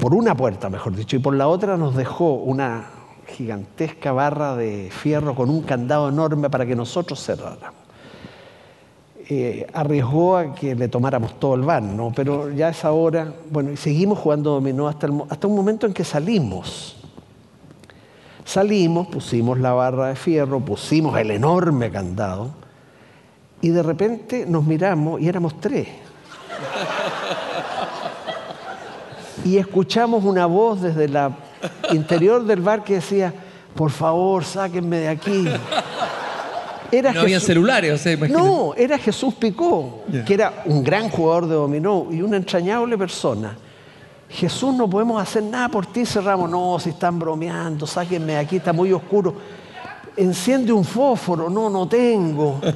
Por una puerta, mejor dicho, y por la otra nos dejó una gigantesca barra de fierro con un candado enorme para que nosotros cerráramos. Eh, arriesgó a que le tomáramos todo el bar, ¿no? Pero ya a esa hora, bueno, y seguimos jugando dominó hasta, hasta un momento en que salimos. Salimos, pusimos la barra de fierro, pusimos el enorme candado y de repente nos miramos y éramos tres. Y escuchamos una voz desde el interior del bar que decía, por favor, sáquenme de aquí. Era no había Jesús- celulares, o sea, imagínate. no, era Jesús Picó, que era un gran jugador de dominó y una entrañable persona. Jesús, no podemos hacer nada por ti, cerramos. No, si están bromeando, sáquenme de aquí, está muy oscuro. Enciende un fósforo, no, no tengo.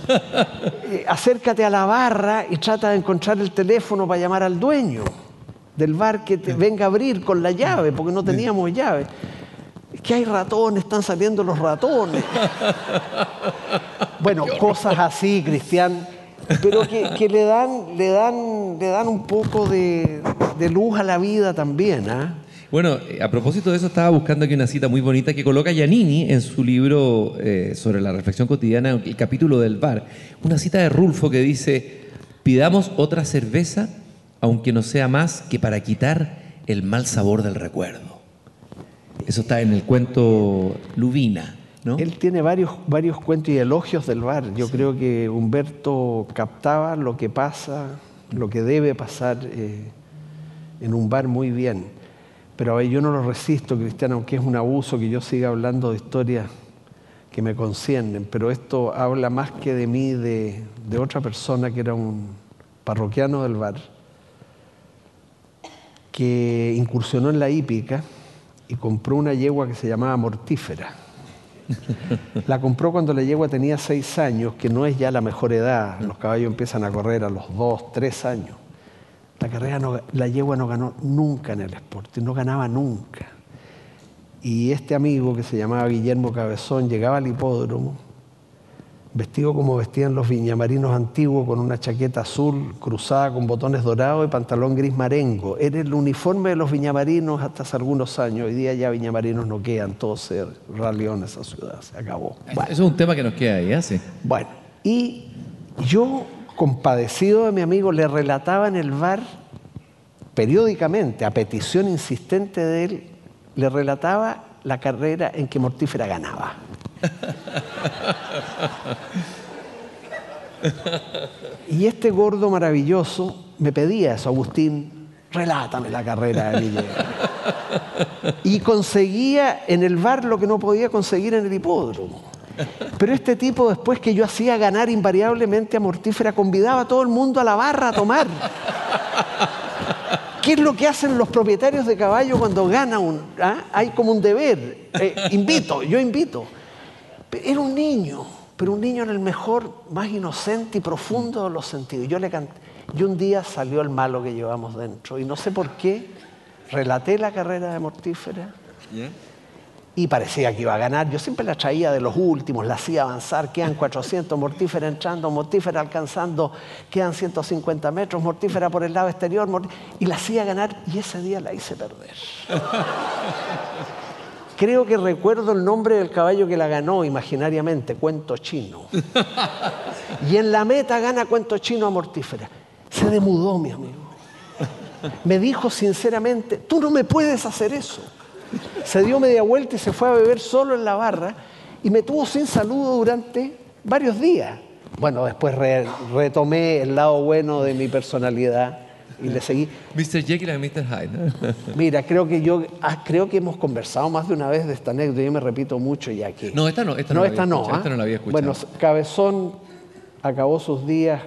Eh, acércate a la barra y trata de encontrar el teléfono para llamar al dueño del bar que te venga a abrir con la llave, porque no teníamos llave. Que hay ratones, están saliendo los ratones. Bueno, cosas así, Cristian, pero que, que le, dan, le, dan, le dan un poco de, de luz a la vida también. ¿ah? Bueno, eh, a propósito de eso, estaba buscando aquí una cita muy bonita que coloca Giannini en su libro eh, sobre la reflexión cotidiana, el capítulo del bar. Una cita de Rulfo que dice, pidamos otra cerveza, aunque no sea más que para quitar el mal sabor del recuerdo. Eso está en el cuento Lubina, ¿no? Él tiene varios, varios cuentos y elogios del bar. Yo creo que Humberto captaba lo que pasa, lo que debe pasar eh, en un bar muy bien. Pero a ver, yo no lo resisto, Cristiano, aunque es un abuso que yo siga hablando de historias que me conciernen. Pero esto habla más que de mí, de, de otra persona que era un parroquiano del bar, que incursionó en la hípica y compró una yegua que se llamaba mortífera. La compró cuando la yegua tenía seis años, que no es ya la mejor edad. Los caballos empiezan a correr a los dos, tres años. La carrera, no, la yegua no ganó nunca en el Sporting, no ganaba nunca. Y este amigo que se llamaba Guillermo Cabezón llegaba al hipódromo vestido como vestían los viñamarinos antiguos, con una chaqueta azul cruzada con botones dorados y pantalón gris marengo. Era el uniforme de los viñamarinos hasta hace algunos años. Hoy día ya viñamarinos no quedan, todos se ralió en esa ciudad, se acabó. Eso es un tema que nos queda ahí, ¿sí? Bueno, y yo, compadecido de mi amigo, le relataba en el bar periódicamente, a petición insistente de él, le relataba la carrera en que Mortífera ganaba. Y este gordo maravilloso me pedía eso, Agustín, relátame la carrera de Miguel. Y conseguía en el bar lo que no podía conseguir en el hipódromo. Pero este tipo, después que yo hacía ganar invariablemente a Mortífera, convidaba a todo el mundo a la barra a tomar. ¿Qué es lo que hacen los propietarios de caballo cuando gana un... ¿ah? Hay como un deber. Eh, invito, yo invito. Era un niño, pero un niño en el mejor, más inocente y profundo de los sentidos. Yo le canté. Y un día salió el malo que llevamos dentro. Y no sé por qué, relaté la carrera de Mortífera. Y parecía que iba a ganar. Yo siempre la traía de los últimos, la hacía avanzar. Quedan 400, Mortífera entrando, Mortífera alcanzando, quedan 150 metros, Mortífera por el lado exterior. Y la hacía ganar y ese día la hice perder. Creo que recuerdo el nombre del caballo que la ganó imaginariamente, Cuento Chino. Y en la meta gana Cuento Chino a Mortífera. Se demudó, mi amigo. Me dijo sinceramente, tú no me puedes hacer eso. Se dio media vuelta y se fue a beber solo en la barra y me tuvo sin saludo durante varios días. Bueno, después retomé el lado bueno de mi personalidad y le seguí. Mr. Jekyll y Mr. Hyde. Mira, creo que yo ah, creo que hemos conversado más de una vez de esta anécdota. Yo me repito mucho ya aquí. No, esta no, esta no, esta no, esta no la había escuchado. Bueno, Cabezón acabó sus días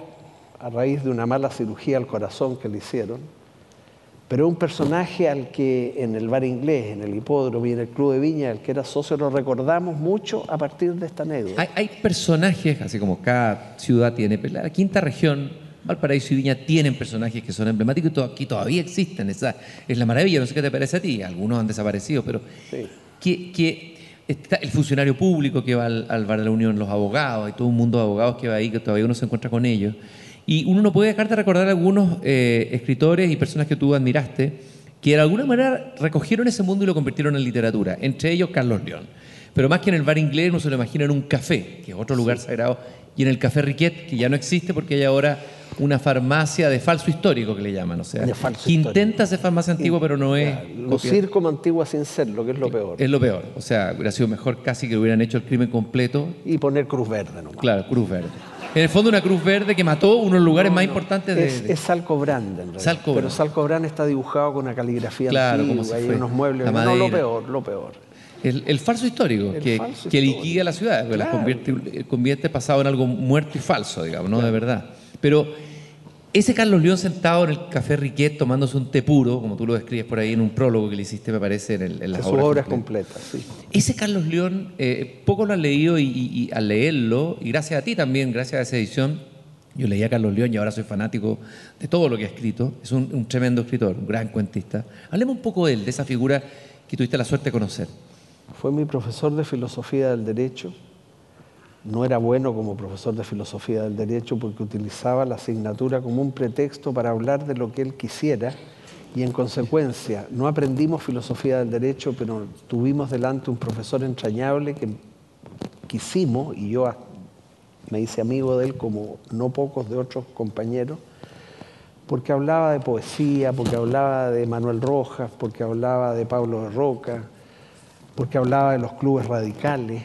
a raíz de una mala cirugía al corazón que le hicieron. Pero un personaje al que en el bar inglés, en el hipódromo y en el club de Viña, al que era socio, lo recordamos mucho a partir de esta anécdota. Hay, hay personajes, así como cada ciudad tiene, pero la quinta región Valparaíso y Viña tienen personajes que son emblemáticos y aquí todavía existen. Esa es la maravilla. No sé qué te parece a ti. Algunos han desaparecido, pero que, está el funcionario público que va al, bar de la Unión, los abogados, hay todo un mundo de abogados que va ahí, que todavía uno se encuentra con ellos. Y uno no puede dejar de recordar algunos eh, escritores y personas que tú admiraste que de alguna manera recogieron ese mundo y lo convirtieron en literatura. Entre ellos Carlos León. Pero más que en el bar inglés, uno se lo imagina en un café, que es otro lugar sagrado, y en el café Riquet, que ya no existe porque hay ahora una farmacia de falso histórico que le llaman, o sea, que intenta ser farmacia antigua, pero no es. Lucir como antigua sin serlo, que es lo peor. Es lo peor, o sea, hubiera sido mejor casi que hubieran hecho el crimen completo. Y poner cruz verde nomás. Claro, cruz verde. En el fondo, una cruz verde que mató uno de los lugares más importantes de. Es, es Salco Brand, en realidad. Pero Salco Brand está dibujado con una caligrafía claro, antigua, como hay unos muebles. No, lo peor, lo peor. El, falso histórico, que, que liquida la ciudad, que la convierte, convierte pasado en algo muerto y falso, digamos, no de verdad. Pero ese Carlos León sentado en el Café Riquet tomándose un té puro, como tú lo describes por ahí en un prólogo que le hiciste, me parece, en, el, en las obras, completas. sí. Ese Carlos León, eh, poco lo han leído y, al leerlo, y gracias a ti también, gracias a esa edición, yo leí a Carlos León y ahora soy fanático de todo lo que ha escrito. Es un, un tremendo escritor, un gran cuentista. Hablemos un poco de él, de esa figura que tuviste la suerte de conocer. Fue mi profesor de filosofía del derecho no era bueno como profesor de filosofía del derecho porque utilizaba la asignatura como un pretexto para hablar de lo que él quisiera y en consecuencia no aprendimos filosofía del derecho, pero tuvimos delante un profesor entrañable que quisimos, y yo me hice amigo de él como no pocos de otros compañeros, porque hablaba de poesía, porque hablaba de Manuel Rojas, porque hablaba de Pablo de Roca, porque hablaba de los clubes radicales,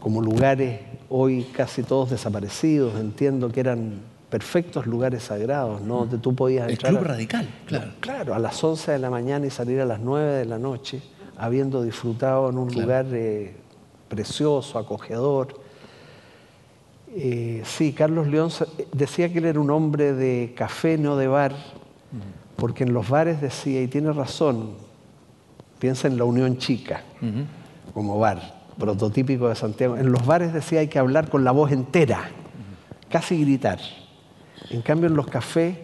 como lugares hoy casi todos desaparecidos, entiendo que eran perfectos lugares sagrados, ¿no? Donde tú podías entrar. El club radical, claro. Claro, a las 11 de la mañana y salir a las 9 de la noche, habiendo disfrutado en un lugar eh, precioso, acogedor. Eh, sí, Carlos León decía que él era un hombre de café, no de bar, porque en los bares decía, y tiene razón, piensa en la Unión Chica como bar prototípico de Santiago. En los bares decía hay que hablar con la voz entera, casi gritar. En cambio en los cafés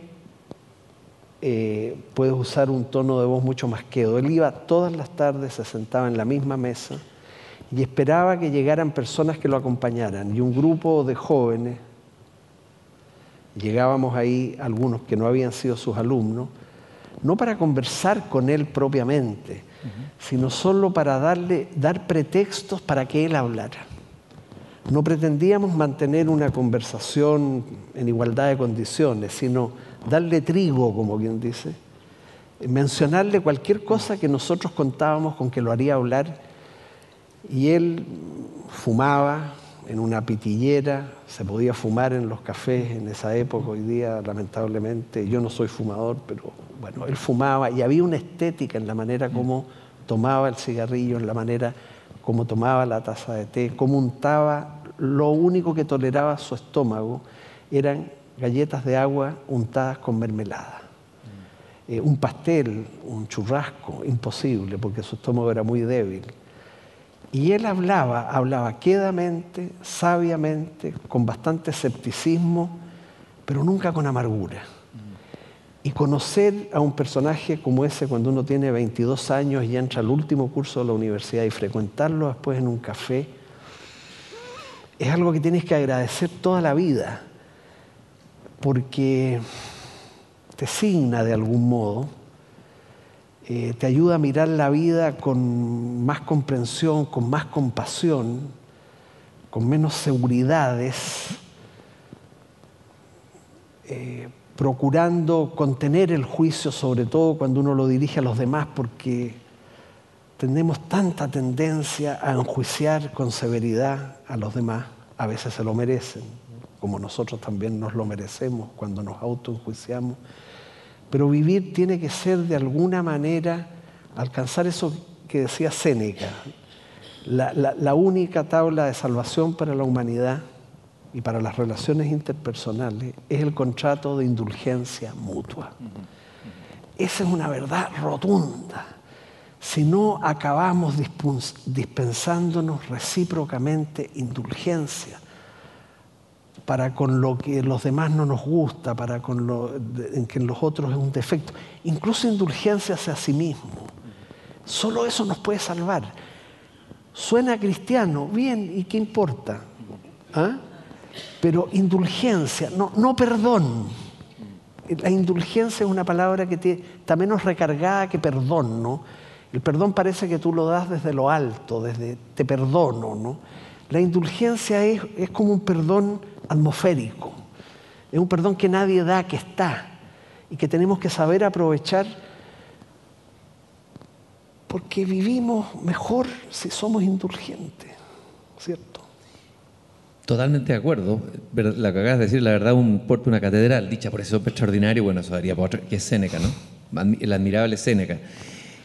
eh, puedes usar un tono de voz mucho más quedo. Él iba todas las tardes, se sentaba en la misma mesa y esperaba que llegaran personas que lo acompañaran. Y un grupo de jóvenes, llegábamos ahí algunos que no habían sido sus alumnos, no para conversar con él propiamente, sino solo para darle, dar pretextos para que él hablara. No pretendíamos mantener una conversación en igualdad de condiciones, sino darle trigo, como quien dice, mencionarle cualquier cosa que nosotros contábamos con que lo haría hablar. Y él fumaba en una pitillera, se podía fumar en los cafés en esa época, hoy día lamentablemente, yo no soy fumador, pero bueno, él fumaba y había una estética en la manera como tomaba el cigarrillo, en la manera como tomaba la taza de té, como untaba, lo único que toleraba su estómago eran galletas de agua untadas con mermelada. Eh, un pastel, un churrasco, imposible, porque su estómago era muy débil. Y él hablaba, hablaba quedamente, sabiamente, con bastante escepticismo, pero nunca con amargura. Y conocer a un personaje como ese cuando uno tiene 22 años y entra al último curso de la universidad y frecuentarlo después en un café, es algo que tienes que agradecer toda la vida porque te signa de algún modo, eh, te ayuda a mirar la vida con más comprensión, con más compasión, con menos seguridades, eh, procurando contener el juicio, sobre todo cuando uno lo dirige a los demás, porque tenemos tanta tendencia a enjuiciar con severidad a los demás, a veces se lo merecen, como nosotros también nos lo merecemos cuando nos autoenjuiciamos. Pero vivir tiene que ser de alguna manera alcanzar eso que decía Séneca, la, única tabla de salvación para la humanidad y para las relaciones interpersonales es el contrato de indulgencia mutua. Esa es una verdad rotunda. Si no acabamos dispensándonos recíprocamente indulgencia, para con lo que los demás no nos gusta, para con lo en que los otros es un defecto. Incluso indulgencia hacia sí mismo. Solo eso nos puede salvar. Suena cristiano, bien, ¿y qué importa? ¿Ah? Pero indulgencia, no, no perdón. La indulgencia es una palabra que está menos recargada que perdón, ¿no? El perdón parece que tú lo das desde lo alto, desde te perdono, ¿no? La indulgencia es, es como un perdón atmosférico. Es un perdón que nadie da, que está y que tenemos que saber aprovechar porque vivimos mejor si somos indulgentes, ¿cierto? Totalmente de acuerdo. Lo que acabas de decir, la verdad, un puerto, una catedral, dicha por ese hombre extraordinario, bueno, eso daría por otro, que es Séneca, ¿no? El admirable Séneca.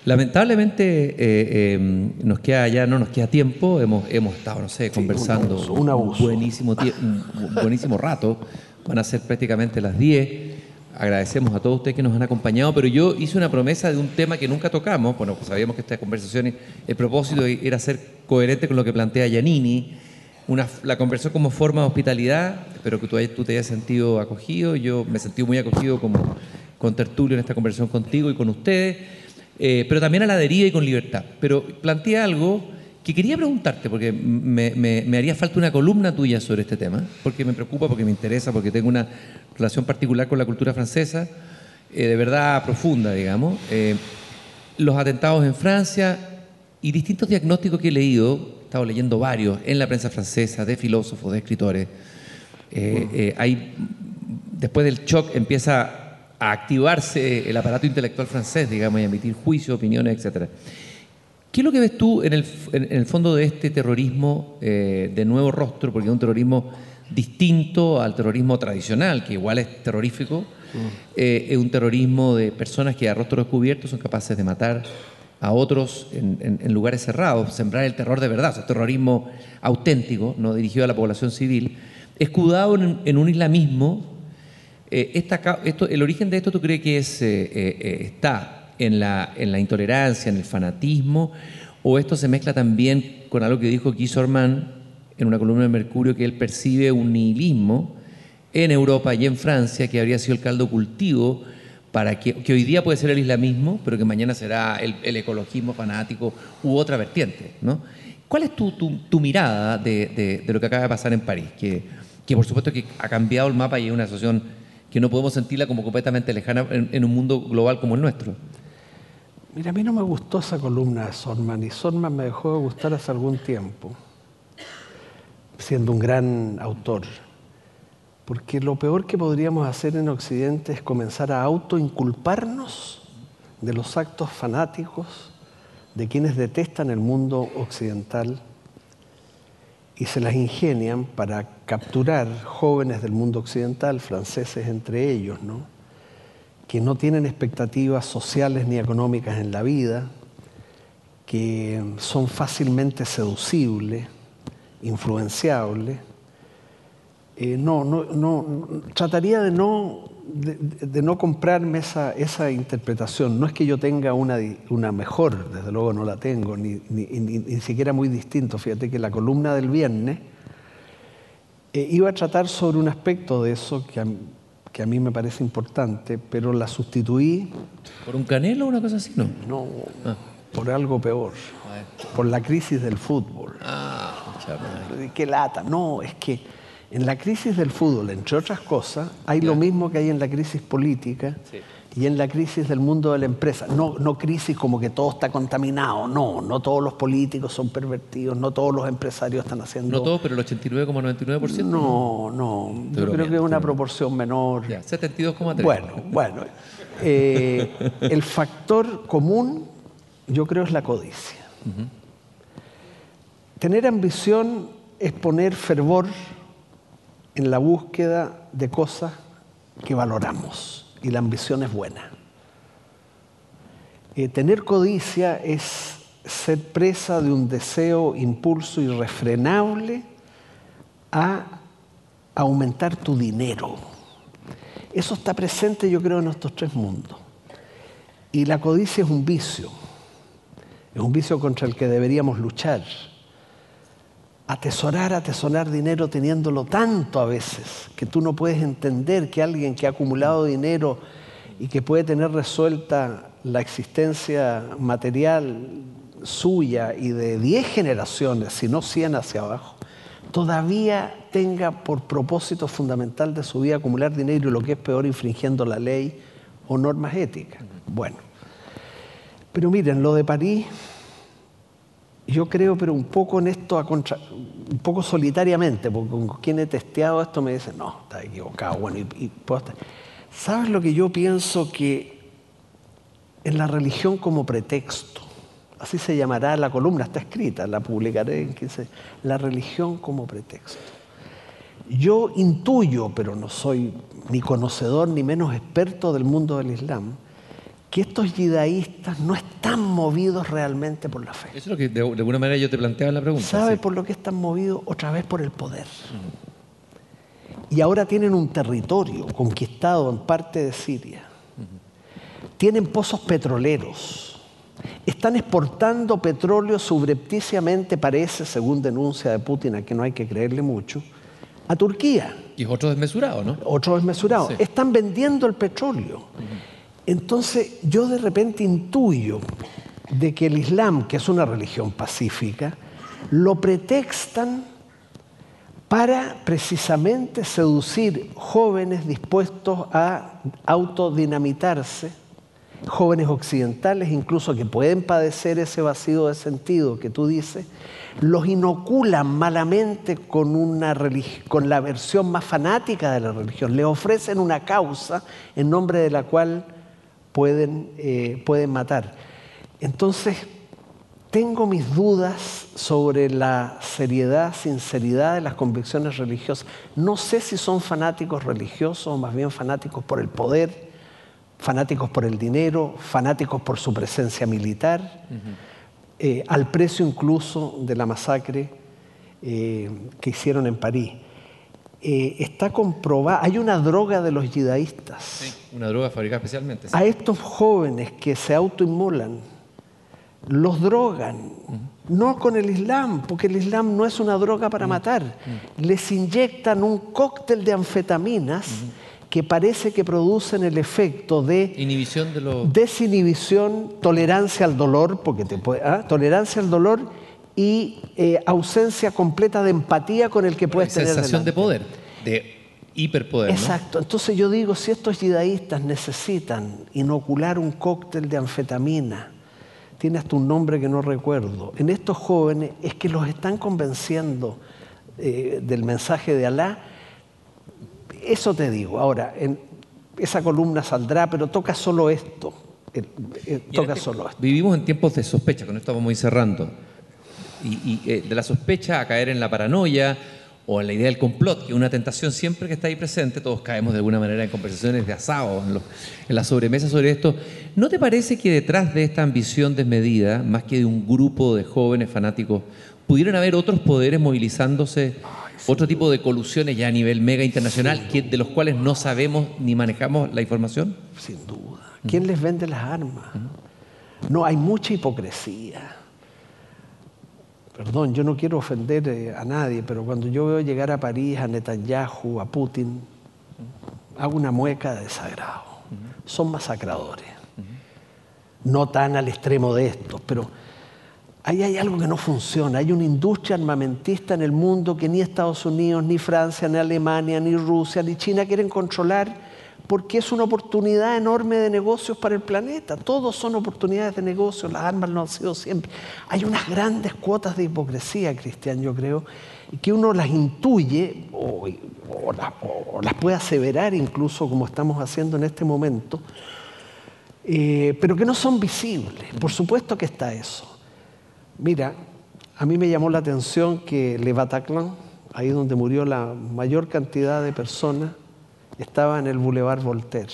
Lamentablemente eh, em, nos queda ya no nos queda tiempo, hemos, hemos estado, no sé, conversando un, buenísimo, un buenísimo rato, van a ser prácticamente las 10. Agradecemos a todos ustedes que nos han acompañado, pero yo hice una promesa de un tema que nunca tocamos, bueno, pues sabíamos que esta conversación, el propósito era ser coherente con lo que plantea Giannini, una, la conversión como forma de hospitalidad, espero que tú, te hayas sentido acogido, yo me sentí muy acogido como con Tertulio en esta conversación contigo y con ustedes eh, pero también a la deriva y con libertad. Pero planteé algo que quería preguntarte, porque me, haría falta una columna tuya sobre este tema, porque me preocupa, porque me interesa, porque tengo una relación particular con la cultura francesa, eh, de verdad profunda, digamos. Eh, los atentados en Francia y distintos diagnósticos que he leído, estado leyendo varios en la prensa francesa, de filósofos, de escritores. hay, después del shock empieza a activarse el aparato intelectual francés, digamos, y a emitir juicios, opiniones, etc. ¿Qué es lo que ves tú en el, fondo de este terrorismo eh, de nuevo rostro? Porque es un terrorismo distinto al terrorismo tradicional, que igual es terrorífico. Mm. Eh, es un terrorismo de personas que a rostro descubierto son capaces de matar a otros en, lugares cerrados, sembrar el terror de verdad, o sea, terrorismo auténtico, no dirigido a la población civil, escudado en un islamismo eh, ¿El origen de esto tú crees que es, eh, eh, está en la, en la, intolerancia, en el fanatismo, o esto se mezcla también con algo que dijo Guy Sorman en una columna de Mercurio, que él percibe un nihilismo en Europa y en Francia que habría sido el caldo cultivo para que, hoy día puede ser el islamismo, pero que mañana será el, ecologismo fanático u otra vertiente, ¿no? ¿Cuál es tu, mirada de, de, de, lo que acaba de pasar en París? Que, que por supuesto que ha cambiado el mapa y es una situación que no podemos sentirla como completamente lejana en, en un mundo global como el nuestro. Mira, a mí no me gustó esa columna de Sorman y Sorman me dejó de gustar hace algún tiempo, siendo un gran autor. Porque lo peor que podríamos hacer en Occidente es comenzar a autoinculparnos de los actos fanáticos de quienes detestan el mundo occidental y se las ingenian para capturar jóvenes del mundo occidental, franceses entre ellos, ¿no? que no tienen expectativas sociales ni económicas en la vida, que son fácilmente seducibles, influenciables. Eh, no, no, no, trataría de no, de, de no comprarme esa, esa, interpretación. No es que yo tenga una, una mejor, desde luego no la tengo, ni, ni, ni, ni, siquiera muy distinto. Fíjate que la columna del viernes eh, iba a tratar sobre un aspecto de eso que a, que a mí me parece importante, pero la sustituí. ¿Por un canelo o una cosa así? No. No, ah. por algo peor. Por la crisis del fútbol. Ah, qué lata. No, es que en la crisis del fútbol, entre otras cosas, hay yeah. lo mismo que hay en la crisis política sí. y en la crisis del mundo de la empresa. No, no crisis como que todo está contaminado, no, no todos los políticos son pervertidos, no todos los empresarios están haciendo... No todos, pero el 89,99%. No, no, yo creo que es una proporción menor. Ya, 72,3. Bueno, bueno. Eh, el factor común yo creo es la codicia. Uh -huh. Tener ambición es poner fervor en la búsqueda de cosas que valoramos y la ambición es buena. Eh, tener codicia es ser presa de un deseo, impulso irrefrenable a aumentar tu dinero. Eso está presente, yo creo, en estos tres mundos. Y la codicia es un vicio, es un vicio contra el que deberíamos luchar atesorar, atesorar dinero teniéndolo tanto a veces, que tú no puedes entender que alguien que ha acumulado dinero y que puede tener resuelta la existencia material suya y de 10 generaciones, si no 100 hacia abajo, todavía tenga por propósito fundamental de su vida acumular dinero y lo que es peor, infringiendo la ley o normas éticas. Bueno, pero miren, lo de París yo creo, pero un poco en esto, a contra, un poco solitariamente, porque con quien he testeado esto me dicen, no, está equivocado. Bueno, y, y ¿sabes lo que yo pienso? Que en la religión como pretexto, así se llamará la columna, está escrita, la publicaré en 15, la religión como pretexto. Yo intuyo, pero no soy ni conocedor ni menos experto del mundo del Islam, que estos yidaístas no están movidos realmente por la fe. Eso es lo que de, alguna manera yo te planteaba en la pregunta. ¿Sabe sí. por lo que están movidos? Otra vez por el poder. Uh -huh. Y ahora tienen un territorio conquistado en parte de Siria. Uh -huh. Tienen pozos petroleros. Están exportando petróleo subrepticiamente, parece, según denuncia de Putin, a que no hay que creerle mucho, a Turquía. Y es otro desmesurado, ¿no? Otro desmesurado. Sí. Están vendiendo el petróleo. Uh -huh. Entonces yo de repente intuyo de que el Islam, que es una religión pacífica, lo pretextan para precisamente seducir jóvenes dispuestos a autodinamitarse, jóvenes occidentales incluso que pueden padecer ese vacío de sentido que tú dices, los inoculan malamente con, una con la versión más fanática de la religión, le ofrecen una causa en nombre de la cual pueden, eh, pueden matar. Entonces, tengo mis dudas sobre la seriedad, sinceridad de las convicciones religiosas. No sé si son fanáticos religiosos o más bien fanáticos por el poder, fanáticos por el dinero, fanáticos por su presencia militar, uh -huh. eh, al precio incluso de la masacre eh, que hicieron en París. Eh, está comprobada, hay una droga de los yidaístas. Sí, una droga fabricada especialmente. Sí. A estos jóvenes que se autoinmolan, los drogan, uh -huh. no con el Islam, porque el Islam no es una droga para uh -huh. matar. Uh -huh. Les inyectan un cóctel de anfetaminas que parece que producen el efecto de Inhibición de lo... desinhibición, tolerancia al dolor, porque te puede, ¿ah? tolerancia al dolor y eh, ausencia completa de empatía con el que puedes tener sensación de poder, de hiperpoder. ¿no? Exacto. Entonces yo digo, si estos yidaístas necesitan inocular un cóctel de anfetamina, tiene hasta un nombre que no recuerdo, en estos jóvenes es que los están convenciendo eh, del mensaje de Alá. Eso te digo. Ahora, en esa columna saldrá, pero toca solo esto. Y toca en- solo esto. Vivimos en tiempos de sospecha, con esto vamos a ir cerrando. Y, y, eh, de la sospecha a caer en la paranoia o en la idea del complot, que es una tentación siempre que está ahí presente, todos caemos de alguna manera en conversaciones de asado, en, los- en la sobremesa sobre esto. ¿No te parece que detrás de esta ambición desmedida, más que de un grupo de jóvenes fanáticos, pudieran haber otros poderes movilizándose, otro tipo de colusiones ya a nivel mega internacional, que, de los cuales no sabemos ni manejamos la información? Sin duda. ¿Quién les vende las armas? No, hay mucha hipocresía. Perdón, yo no quiero ofender eh, a nadie, pero cuando yo veo llegar a París a Netanyahu, a Putin, hago una mueca de desagrado. Son masacradores. No tan al extremo de estos, pero ahí hay algo que no funciona. Hay una industria armamentista en el mundo que ni Estados Unidos, ni Francia, ni Alemania, ni Rusia, ni China quieren controlar porque es una oportunidad enorme de negocios para el planeta. Todos son oportunidades de negocio, las armas no han sido siempre. Hay unas grandes cuotas de hipocresía, Cristian, yo creo, y que uno las intuye o, o las- o las puede aseverar incluso como estamos haciendo en este momento, eh, pero que no son visibles. Por supuesto que está eso. Mira, a mí me llamó la atención que Le Bataclan, ahí donde murió la mayor cantidad de personas, estaba en el Boulevard Voltaire.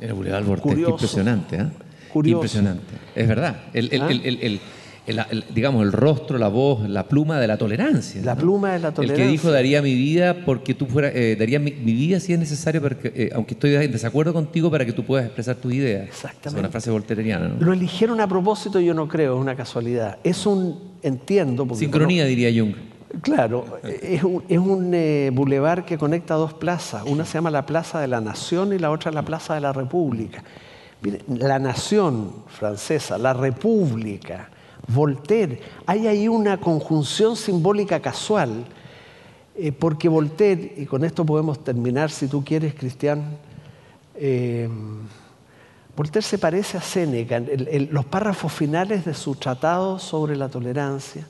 El Boulevard Voltaire, qué impresionante, ¿eh? Curioso. Impresionante. Es verdad. El, el- ¿Ah? el- el- el- el- el- digamos, el rostro, la voz, la pluma de la tolerancia. La ¿no? pluma de la El tolerancia. que dijo daría mi vida porque tú fueras, eh, daría mi, mi vida si es necesario, porque, eh, aunque estoy en desacuerdo contigo para que tú puedas expresar tus ideas. Exactamente. Es una frase volteriana, ¿no? Lo eligieron a propósito, yo no creo, es una casualidad. Es un, entiendo, porque Sincronía, diría Jung. Claro, es un, eh, bulevar que conecta dos plazas. Una se llama la Plaza de la Nación y la otra la Plaza de la República. La Nación francesa, la República, Voltaire, hay ahí una conjunción simbólica casual, eh, porque Voltaire, y con esto podemos terminar si tú quieres, Cristian, eh, Voltaire se parece a Séneca. Los párrafos finales de su tratado sobre la tolerancia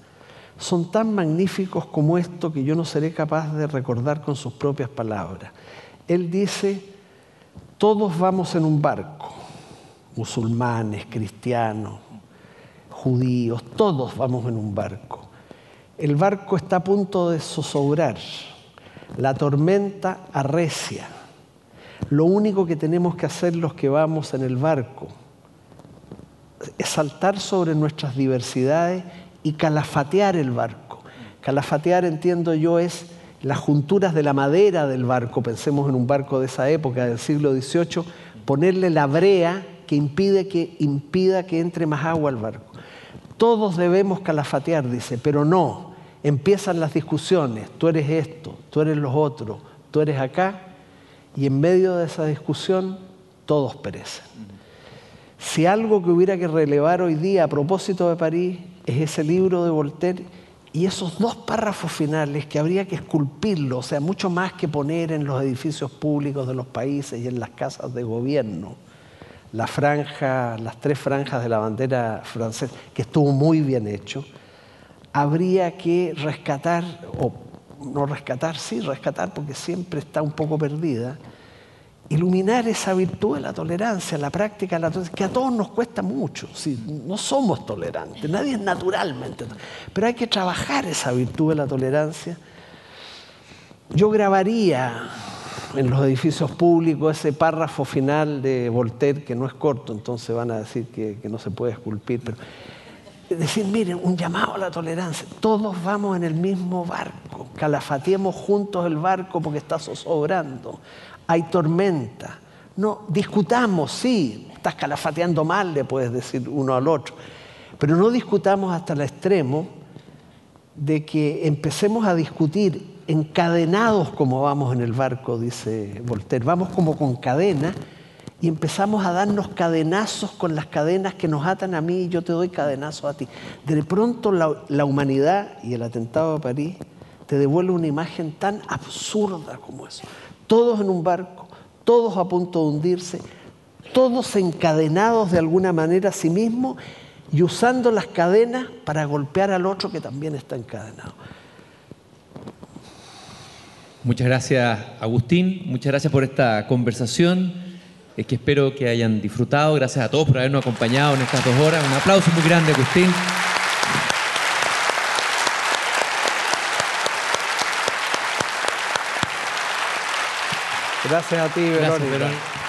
son tan magníficos como esto que yo no seré capaz de recordar con sus propias palabras. Él dice, todos vamos en un barco, musulmanes, cristianos, judíos, todos vamos en un barco. El barco está a punto de zozobrar, la tormenta arrecia. Lo único que tenemos que hacer los que vamos en el barco es saltar sobre nuestras diversidades y calafatear el barco. Calafatear, entiendo yo, es las junturas de la madera del barco, pensemos en un barco de esa época, del siglo XVIII, ponerle la brea que, impide que impida que entre más agua al barco. Todos debemos calafatear, dice, pero no. Empiezan las discusiones, tú eres esto, tú eres los otros, tú eres acá, y en medio de esa discusión todos perecen. Si algo que hubiera que relevar hoy día a propósito de París es ese libro de Voltaire y esos dos párrafos finales que habría que esculpirlo, o sea, mucho más que poner en los edificios públicos de los países y en las casas de gobierno. La franja, las tres franjas de la bandera francesa, que estuvo muy bien hecho, habría que rescatar, o no rescatar, sí, rescatar porque siempre está un poco perdida, iluminar esa virtud de la tolerancia, la práctica de la tolerancia, que a todos nos cuesta mucho. Sí, no somos tolerantes, nadie es naturalmente, to- pero hay que trabajar esa virtud de la tolerancia. Yo grabaría en los edificios públicos ese párrafo final de Voltaire, que no es corto, entonces van a decir que, no se puede esculpir, pero decir, miren, un llamado a la tolerancia. Todos vamos en el mismo barco. Calafateemos juntos el barco porque está zozobrando. Hay tormenta. No, discutamos, sí. Estás calafateando mal, le puedes decir uno al otro. Pero no discutamos hasta el extremo de que empecemos a discutir encadenados como vamos en el barco, dice Voltaire. Vamos como con cadena y empezamos a darnos cadenazos con las cadenas que nos atan a mí y yo te doy cadenazos a ti. De pronto la, la humanidad y el atentado de París te devuelve una imagen tan absurda como eso. Todos en un barco, todos a punto de hundirse, todos encadenados de alguna manera a sí mismos y usando las cadenas para golpear al otro que también está encadenado. Muchas gracias, Agustín. Muchas gracias por esta conversación es que espero que hayan disfrutado. Gracias a todos por habernos acompañado en estas dos horas. Un aplauso muy grande, Agustín. Gracias a ti, Verónica.